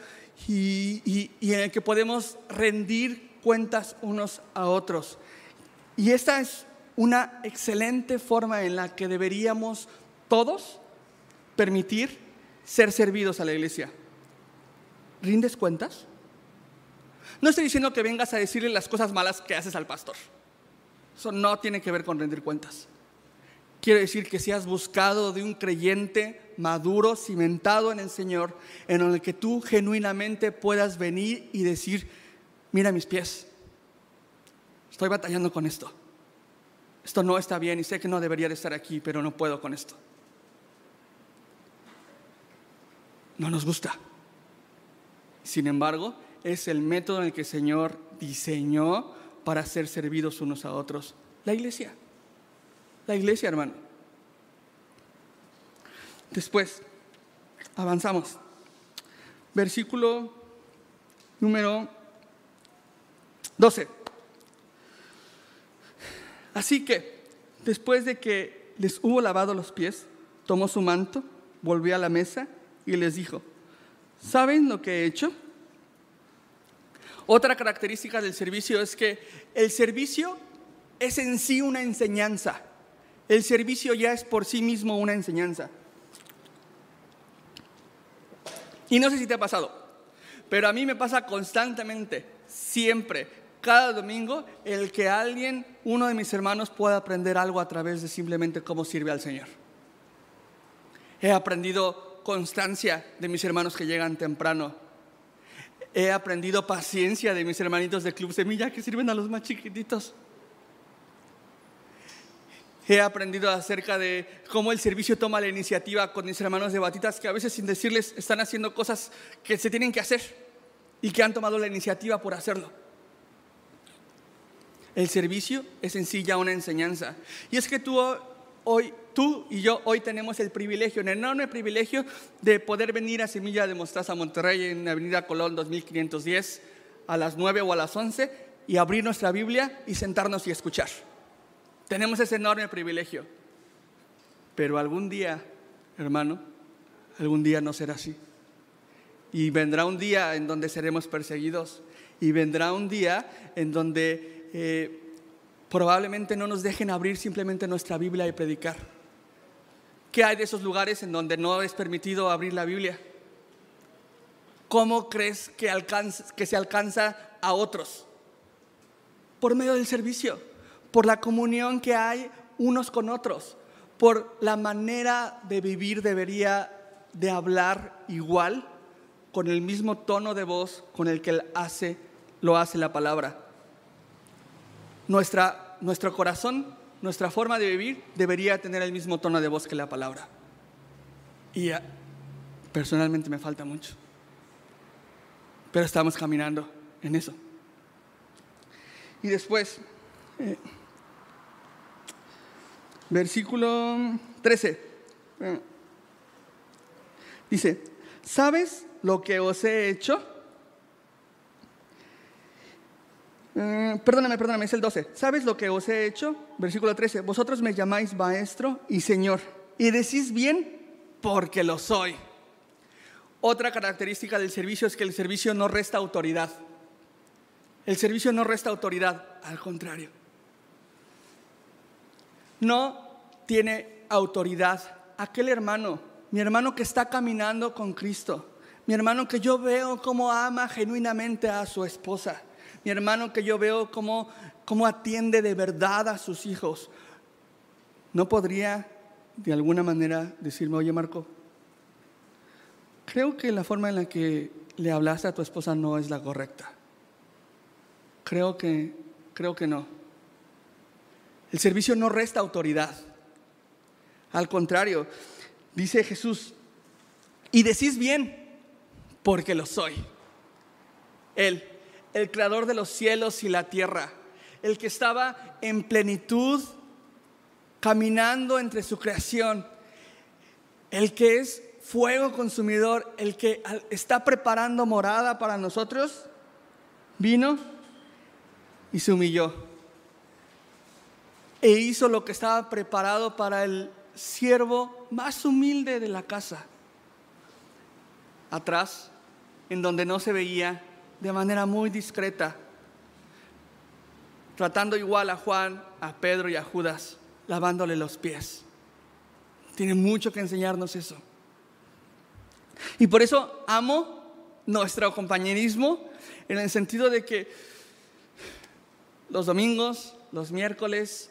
y, en el que podemos rendir cuentas unos a otros. Y esta es una excelente forma en la que deberíamos todos permitir ser servidos a la iglesia. ¿Rindes cuentas? No estoy diciendo que vengas a decirle las cosas malas que haces al pastor. Eso no tiene que ver con rendir cuentas. Quiero decir que si has buscado de un creyente maduro, cimentado en el Señor, en el que tú genuinamente puedas venir y decir, mira mis pies, estoy batallando con esto. Esto no está bien y sé que no debería de estar aquí, pero no puedo con esto. No nos gusta. Sin embargo, es el método en el que el Señor diseñó para ser servidos unos a otros. La iglesia. La iglesia, hermano. Después, avanzamos. Versículo número 12. Así que, después de que les hubo lavado los pies, tomó su manto, volvió a la mesa y les dijo, ¿saben lo que he hecho? Otra característica del servicio es que el servicio es en sí una enseñanza. El servicio ya es por sí mismo una enseñanza. Y no sé si te ha pasado, pero a mí me pasa constantemente, siempre, cada domingo, el que alguien, uno de mis hermanos, pueda aprender algo a través de simplemente cómo sirve al Señor. He aprendido constancia de mis hermanos que llegan temprano. He aprendido paciencia de mis hermanitos de Club Semilla que sirven a los más chiquititos. He aprendido acerca de cómo el servicio toma la iniciativa con mis hermanos de batitas que a veces sin decirles están haciendo cosas que se tienen que hacer y que han tomado la iniciativa por hacerlo. El servicio es en sí ya una enseñanza. Y es que tú hoy, tú y yo hoy tenemos el privilegio, el enorme privilegio de poder venir a Semilla de Mostaza, Monterrey, en Avenida Colón 2510, a las 9 o a las 11, y abrir nuestra Biblia y sentarnos y escuchar. Tenemos ese enorme privilegio. Pero algún día, hermano, algún día no será así. Y vendrá un día en donde seremos perseguidos. Y vendrá un día en donde eh, probablemente no nos dejen abrir simplemente nuestra Biblia y predicar. ¿Qué hay de esos lugares en donde no es permitido abrir la Biblia? ¿Cómo crees que, que se alcanza a otros? Por medio del servicio por la comunión que hay unos con otros, por la manera de vivir debería de hablar igual, con el mismo tono de voz con el que hace, lo hace la palabra. Nuestra, nuestro corazón, nuestra forma de vivir debería tener el mismo tono de voz que la palabra. Y personalmente me falta mucho. Pero estamos caminando en eso. Y después, eh, versículo 13. Dice, ¿sabes lo que os he hecho? Eh, perdóname, perdóname, es el 12. ¿Sabes lo que os he hecho? Versículo 13. Vosotros me llamáis maestro y señor. Y decís bien porque lo soy. Otra característica del servicio es que el servicio no resta autoridad. El servicio no resta autoridad, al contrario. No tiene autoridad. Aquel hermano, mi hermano que está caminando con Cristo, mi hermano que yo veo cómo ama genuinamente a su esposa, mi hermano que yo veo cómo, cómo atiende de verdad a sus hijos, ¿no podría de alguna manera decirme, oye Marco, creo que la forma en la que le hablaste a tu esposa no es la correcta? Creo que, creo que no. El servicio no resta autoridad. Al contrario, dice Jesús, y decís bien, porque lo soy. Él, el creador de los cielos y la tierra, el que estaba en plenitud, caminando entre su creación, el que es fuego consumidor, el que está preparando morada para nosotros, vino y se humilló. E hizo lo que estaba preparado para el siervo más humilde de la casa. Atrás, en donde no se veía, de manera muy discreta, tratando igual a Juan, a Pedro y a Judas, lavándole los pies. Tiene mucho que enseñarnos eso. Y por eso amo nuestro compañerismo en el sentido de que los domingos, los miércoles,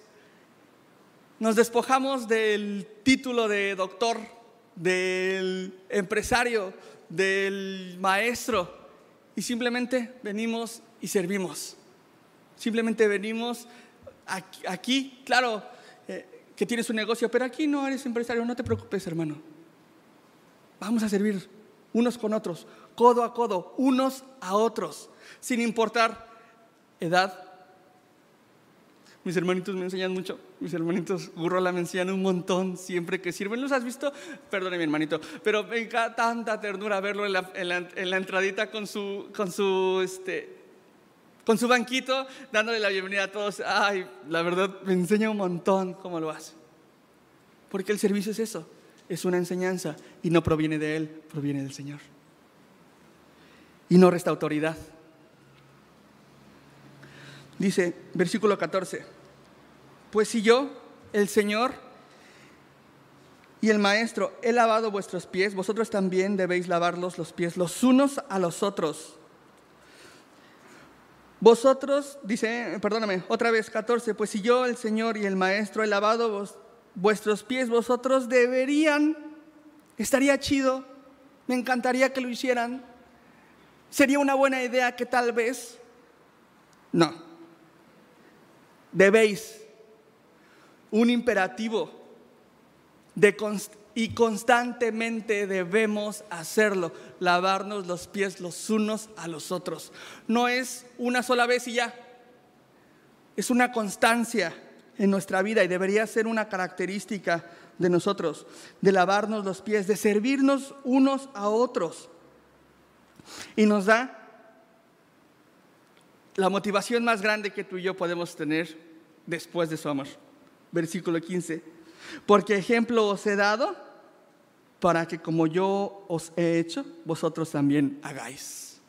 nos despojamos del título de doctor, del empresario, del maestro y simplemente venimos y servimos. Simplemente venimos aquí, claro, eh, que tienes un negocio, pero aquí no eres empresario, no te preocupes, hermano. Vamos a servir unos con otros, codo a codo, unos a otros, sin importar edad. Mis hermanitos me enseñan mucho, mis hermanitos Gurrola me enseñan un montón siempre que sirven. ¿Los has visto? Perdone mi hermanito, pero me encanta tanta ternura verlo en la, en entradita con su, con su, este, con su banquito, dándole la bienvenida a todos. Ay, la verdad me enseña un montón cómo lo hace. Porque el servicio es eso, es una enseñanza y no proviene de Él, proviene del Señor. Y no resta autoridad. Dice, versículo 14, pues si yo, el Señor y el Maestro, he lavado vuestros pies, vosotros también debéis lavarlos los pies los unos a los otros. Vosotros, dice, perdóname, otra vez 14, pues si yo, el Señor y el Maestro, he lavado vuestros pies, vosotros deberían, estaría chido, me encantaría que lo hicieran, sería una buena idea que tal vez, no, debéis, un imperativo de y constantemente debemos hacerlo, lavarnos los pies los unos a los otros. No es una sola vez y ya, es una constancia en nuestra vida y debería ser una característica de nosotros, de lavarnos los pies, de servirnos unos a otros. Y nos da la motivación más grande que tú y yo podemos tener después de su amor. Versículo 15. Porque ejemplo os he dado para que como yo os he hecho, vosotros también hagáis.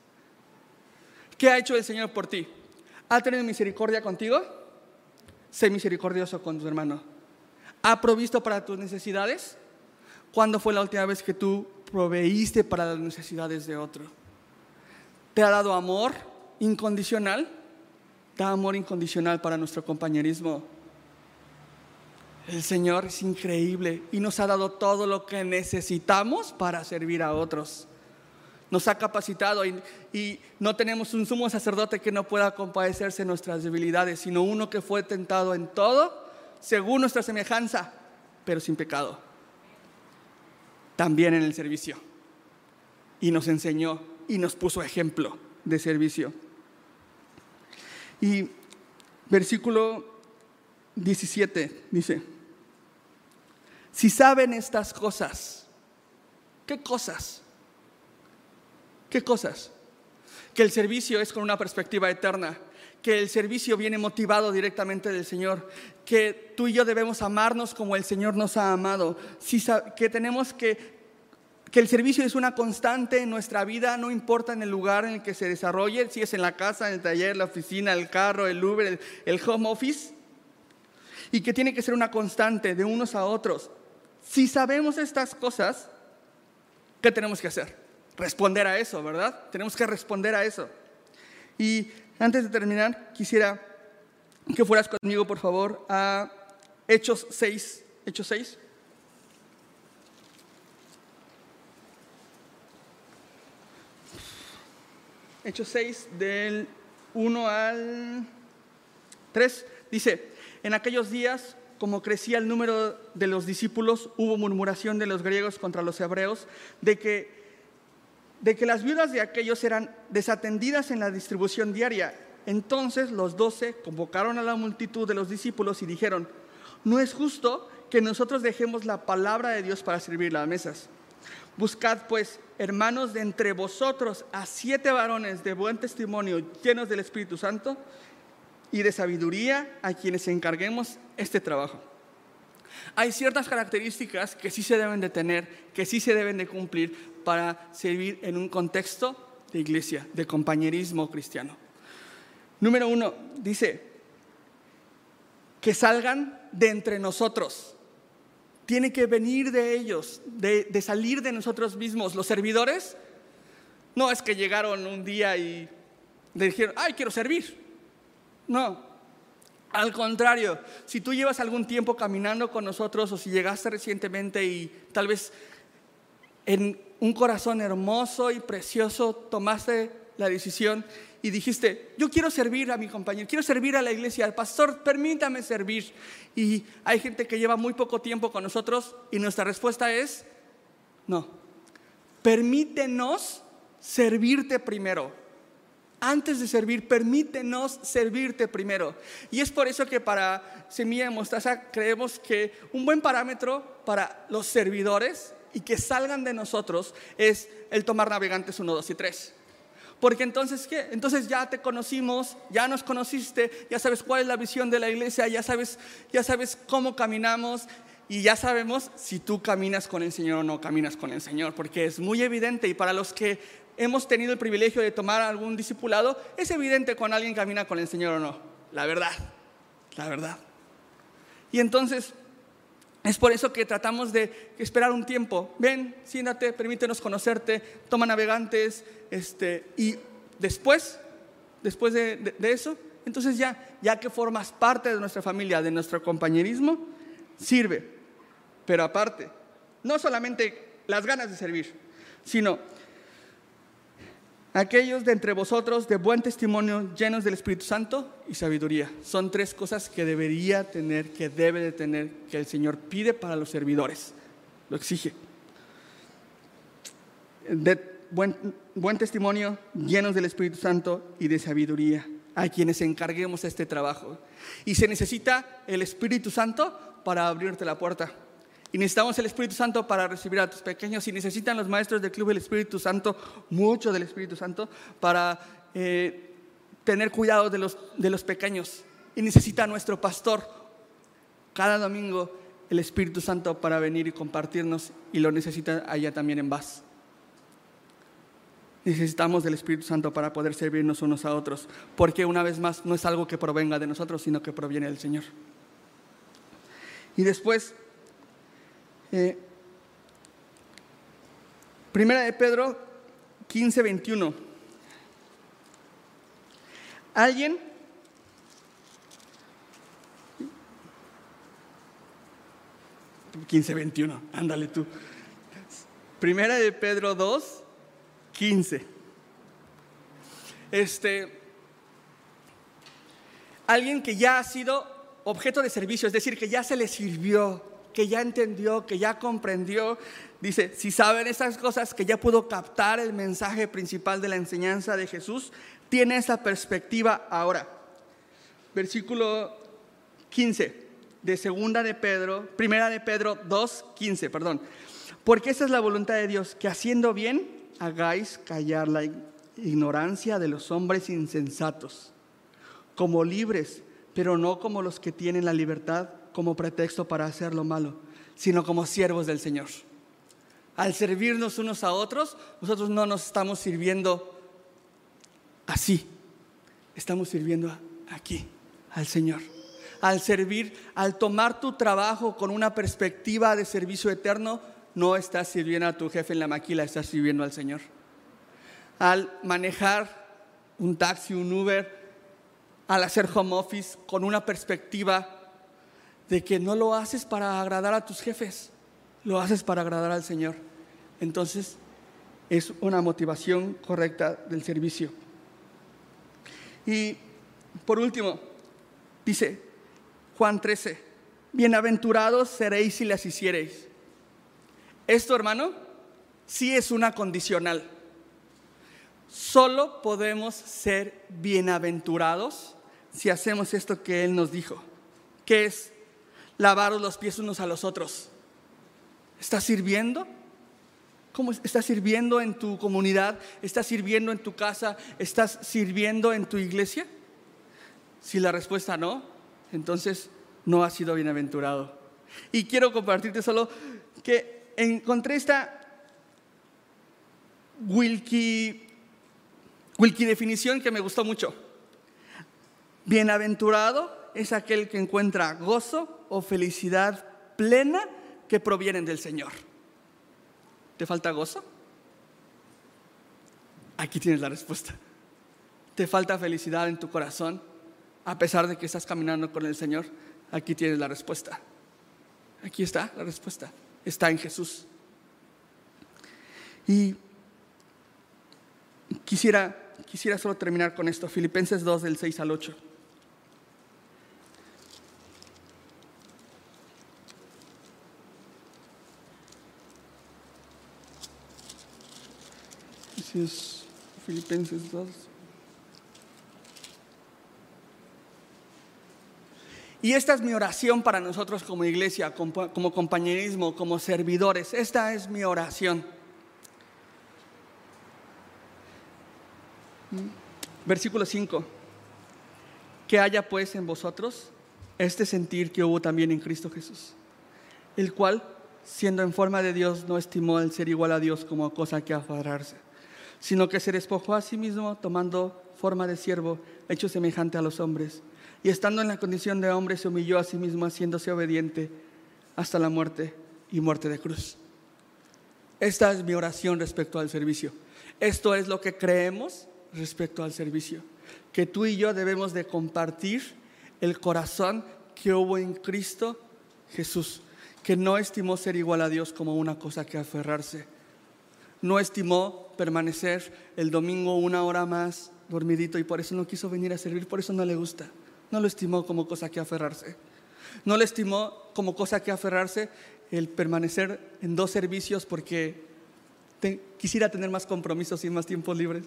¿Qué ha hecho el Señor por ti? ¿Ha tenido misericordia contigo? Sé misericordioso con tu hermano. ¿Ha provisto para tus necesidades? ¿Cuándo fue la última vez que tú proveíste para las necesidades de otro? ¿Te ha dado amor incondicional? Da amor incondicional para nuestro compañerismo. El Señor es increíble y nos ha dado todo lo que necesitamos para servir a otros. Nos ha capacitado y, no tenemos un sumo sacerdote que no pueda compadecerse de nuestras debilidades, sino uno que fue tentado en todo, según nuestra semejanza, pero sin pecado. También en el servicio. Y nos enseñó y nos puso ejemplo de servicio. Y versículo 17 dice, si saben estas cosas, ¿qué cosas? ¿Qué cosas? Que el servicio es con una perspectiva eterna, que el servicio viene motivado directamente del Señor, que tú y yo debemos amarnos como el Señor nos ha amado, que tenemos que que el servicio es una constante en nuestra vida, no importa en el lugar en el que se desarrolle, si es en la casa, en el taller, la oficina, el carro, el Uber, el, home office, y que tiene que ser una constante de unos a otros. Si sabemos estas cosas, ¿qué tenemos que hacer? Responder a eso, ¿verdad? Tenemos que responder a eso. Y antes de terminar, quisiera que fueras conmigo, por favor, a Hechos 6. Hechos 6. Hechos 6, del 1 al 3, dice, en aquellos días, como crecía el número de los discípulos, hubo murmuración de los griegos contra los hebreos de que de que las viudas de aquellos eran desatendidas en la distribución diaria. Entonces los doce convocaron a la multitud de los discípulos y dijeron, no es justo que nosotros dejemos la palabra de Dios para servir las mesas. Buscad pues, hermanos, de entre vosotros a siete varones de buen testimonio llenos del Espíritu Santo y de sabiduría a quienes encarguemos este trabajo. Hay ciertas características que sí se deben de tener, que sí se deben de cumplir para servir en un contexto de iglesia, de compañerismo cristiano. Número uno, dice, que salgan de entre nosotros. Tiene que venir de ellos, de, salir de nosotros mismos. Los servidores no es que llegaron un día y dijeron, ay, quiero servir. No, al contrario, si tú llevas algún tiempo caminando con nosotros o si llegaste recientemente y tal vez en un corazón hermoso y precioso tomaste la decisión y dijiste, yo quiero servir a mi compañero, quiero servir a la iglesia, al pastor, permítame servir. Y hay gente que lleva muy poco tiempo con nosotros y nuestra respuesta es, no, permítenos servirte primero. Antes de servir, permítenos servirte primero. Y es por eso que para Semilla de Mostaza creemos que un buen parámetro para los servidores y que salgan de nosotros es el tomar navegantes 1, 2 y 3. Porque entonces, ¿qué? Entonces ya te conocimos, ya nos conociste, ya sabes cuál es la visión de la iglesia, ya sabes, ya sabes cómo caminamos y ya sabemos si tú caminas con el Señor o no caminas con el Señor, porque es muy evidente y para los que hemos tenido el privilegio de tomar algún discipulado, es evidente cuando alguien camina con el Señor o no, la verdad, la verdad. Y entonces, es por eso que tratamos de esperar un tiempo. Ven, siéntate, permítenos conocerte, toma navegantes, este, y después, después de, eso, entonces ya, ya que formas parte de nuestra familia, de nuestro compañerismo, sirve. Pero aparte, no solamente las ganas de servir, sino aquellos de entre vosotros de buen testimonio, llenos del Espíritu Santo y sabiduría. Son tres cosas que debería tener, que debe de tener, que el Señor pide para los servidores. Lo exige. De buen, testimonio, llenos del Espíritu Santo y de sabiduría, a quienes encarguemos este trabajo. Y se necesita el Espíritu Santo para abrirte la puerta. Y necesitamos el Espíritu Santo para recibir a tus pequeños. Y necesitan los maestros del club el Espíritu Santo, mucho del Espíritu Santo, para eh, tener cuidado de los, de los pequeños. Y necesita nuestro pastor cada domingo el Espíritu Santo para venir y compartirnos. Y lo necesita allá también en Vaz. Necesitamos del Espíritu Santo para poder servirnos unos a otros, porque una vez más no es algo que provenga de nosotros, sino que proviene del Señor. Y después, primera de Pedro 15, 21. ¿Alguien? ¿15, 21? Ándale tú. Primera de Pedro 2, 15. Este, alguien que ya ha sido objeto de servicio, es decir, que ya se le sirvió, que ya entendió, que ya comprendió. Dice, si saben esas cosas, que ya pudo captar el mensaje principal de la enseñanza de Jesús, tiene esa perspectiva ahora. Versículo 15 de segunda de Pedro, primera de Pedro 2, 15, perdón. Porque esa es la voluntad de Dios, que haciendo bien hagáis callar la ignorancia de los hombres insensatos, como libres, pero no como los que tienen la libertad como pretexto para hacer lo malo, sino como siervos del Señor. Al servirnos unos a otros, nosotros no nos estamos sirviendo así, estamos sirviendo aquí al Señor. Al servir, al tomar tu trabajo con una perspectiva de servicio eterno, no estás sirviendo a tu jefe en la maquila, estás sirviendo al Señor. Al manejar un taxi, un Uber, al hacer home office con una perspectiva de que no lo haces para agradar a tus jefes, lo haces para agradar al Señor. Entonces, es una motivación correcta del servicio. Y por último, dice Juan 13, bienaventurados seréis si las hiciereis esto, hermano, sí es una condicional. solo podemos ser bienaventurados si hacemos esto que Él nos dijo, que es lavaros los pies unos a los otros. ¿Estás sirviendo? ¿Cómo estás sirviendo en tu comunidad? ¿Estás sirviendo en tu casa? ¿Estás sirviendo en tu iglesia? Si la respuesta no, entonces no has sido bienaventurado. Y quiero compartirte solo que encontré esta Wilkie, Wilkie definición que me gustó mucho. Bienaventurado es aquel que encuentra gozo o felicidad plena que provienen del Señor. ¿Te falta gozo? Aquí tienes la respuesta. ¿Te falta felicidad en tu corazón a pesar de que estás caminando con el Señor? Aquí tienes la respuesta. Aquí está la respuesta. Está en Jesús. Y quisiera, quisiera solo terminar con esto. Filipenses 2 del 6 al 8. Es Filipenses 2. Y esta es mi oración para nosotros como iglesia, como compañerismo, como servidores. Esta es mi oración. Versículo 5. Que haya pues en vosotros este sentir que hubo también en Cristo Jesús, el cual, siendo en forma de Dios, no estimó el ser igual a Dios como cosa que afadarse sino que se despojó a sí mismo tomando forma de siervo, hecho semejante a los hombres. Y estando en la condición de hombre, se humilló a sí mismo, haciéndose obediente hasta la muerte y muerte de cruz. Esta es mi oración respecto al servicio. Esto es lo que creemos respecto al servicio. Que tú y yo debemos de compartir el corazón que hubo en Cristo Jesús, que no estimó ser igual a Dios como una cosa que aferrarse. No estimó permanecer el domingo una hora más dormidito y por eso no quiso venir a servir, por eso no le gusta. No lo estimó como cosa que aferrarse. No le estimó como cosa que aferrarse el permanecer en dos servicios porque quisiera tener más compromisos y más tiempos libres.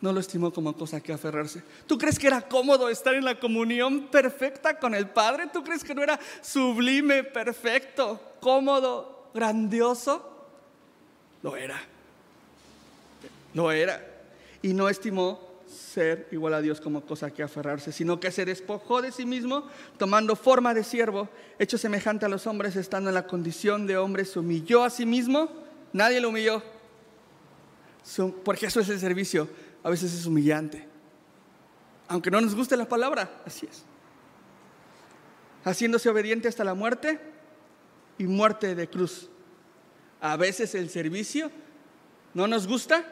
No lo estimó como cosa que aferrarse. ¿Tú crees que era cómodo estar en la comunión perfecta con el Padre? ¿Tú crees que no era sublime, perfecto, cómodo, grandioso? Lo era. No era. Y no estimó ser igual a Dios como cosa que aferrarse, sino que se despojó de sí mismo, tomando forma de siervo, hecho semejante a los hombres, estando en la condición de hombre, se humilló a sí mismo. Nadie lo humilló. Porque eso es el servicio. A veces es humillante. Aunque no nos guste la palabra, así es. Haciéndose obediente hasta la muerte y muerte de cruz. A veces el servicio no nos gusta,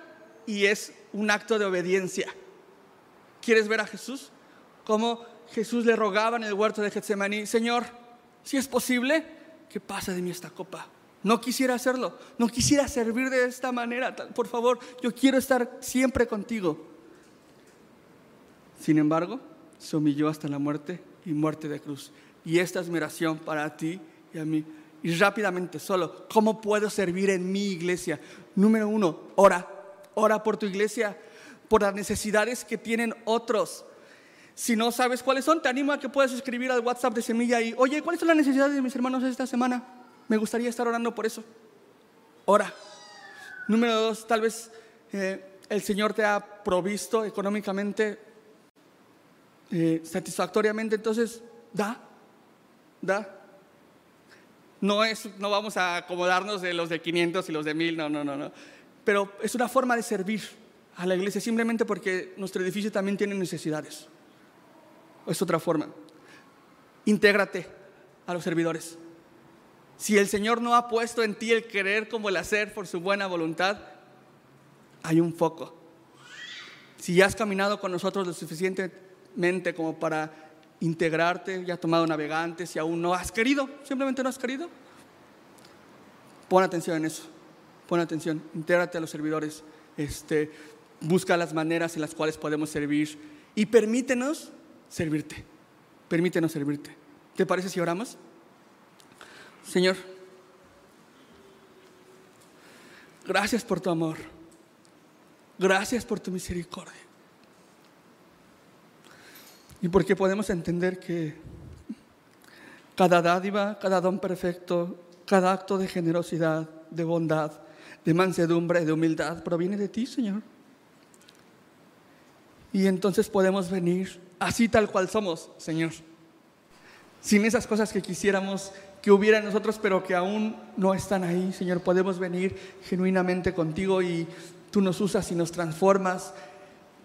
y es un acto de obediencia. ¿Quieres ver a Jesús? Como Jesús le rogaba en el huerto de Getsemaní, Señor, si es posible, que pase de mí esta copa. No quisiera hacerlo, no quisiera servir de esta manera. Por favor, yo quiero estar siempre contigo. Sin embargo, se humilló hasta la muerte y muerte de cruz. Y esta es mi oración para ti y a mí. Y rápidamente, solo, ¿cómo puedo servir en mi iglesia? Número uno, ora Ora por tu iglesia, por las necesidades que tienen otros. Si no sabes cuáles son, te animo a que puedas escribir al WhatsApp de Semilla y, oye, ¿cuáles son las necesidades de mis hermanos esta semana? Me gustaría estar orando por eso. Ora. Número dos, tal vez eh, el Señor te ha provisto económicamente eh, satisfactoriamente, entonces da, da. No, es, no vamos a acomodarnos de los de 500 y los de 1000, no, no, no, no pero es una forma de servir a la iglesia simplemente porque nuestro edificio también tiene necesidades. Es otra forma. Intégrate a los servidores. Si el Señor no ha puesto en ti el querer como el hacer por su buena voluntad, hay un foco. Si ya has caminado con nosotros lo suficientemente como para integrarte, ya has tomado navegantes, si aún no has querido, simplemente no has querido, pon atención en eso pon atención, intégrate a los servidores, este, busca las maneras en las cuales podemos servir y permítenos servirte, permítenos servirte. ¿Te parece si oramos? Señor, gracias por tu amor, Gracias por tu misericordia. Y porque podemos entender que cada dádiva, cada don perfecto, cada acto de generosidad, de bondad, de mansedumbre, de humildad, proviene de ti, Señor. Y entonces podemos venir así tal cual somos, Señor. Sin esas cosas que quisiéramos que hubiera en nosotros, pero que aún no están ahí, Señor. Podemos venir genuinamente contigo y tú nos usas y nos transformas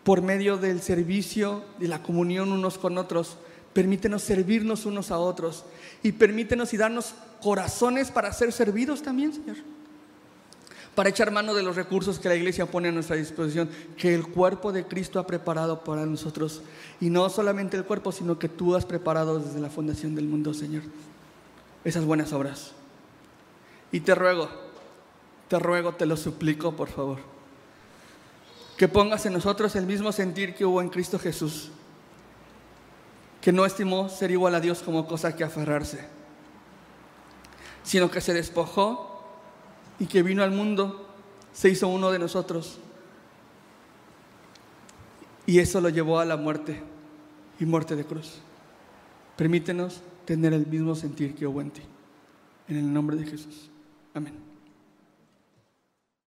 por medio del servicio, de la comunión unos con otros. Permítenos servirnos unos a otros y permítenos y darnos corazones para ser servidos también, Señor para echar mano de los recursos que la iglesia pone a nuestra disposición, que el cuerpo de Cristo ha preparado para nosotros. Y no solamente el cuerpo, sino que tú has preparado desde la fundación del mundo, Señor, esas buenas obras. Y te ruego, te ruego, te lo suplico, por favor, que pongas en nosotros el mismo sentir que hubo en Cristo Jesús, que no estimó ser igual a Dios como cosa que aferrarse, sino que se despojó y que vino al mundo, se hizo uno de nosotros. Y eso lo llevó a la muerte y muerte de cruz. Permítenos tener el mismo sentir que hubo en ti. En el nombre de Jesús. Amén.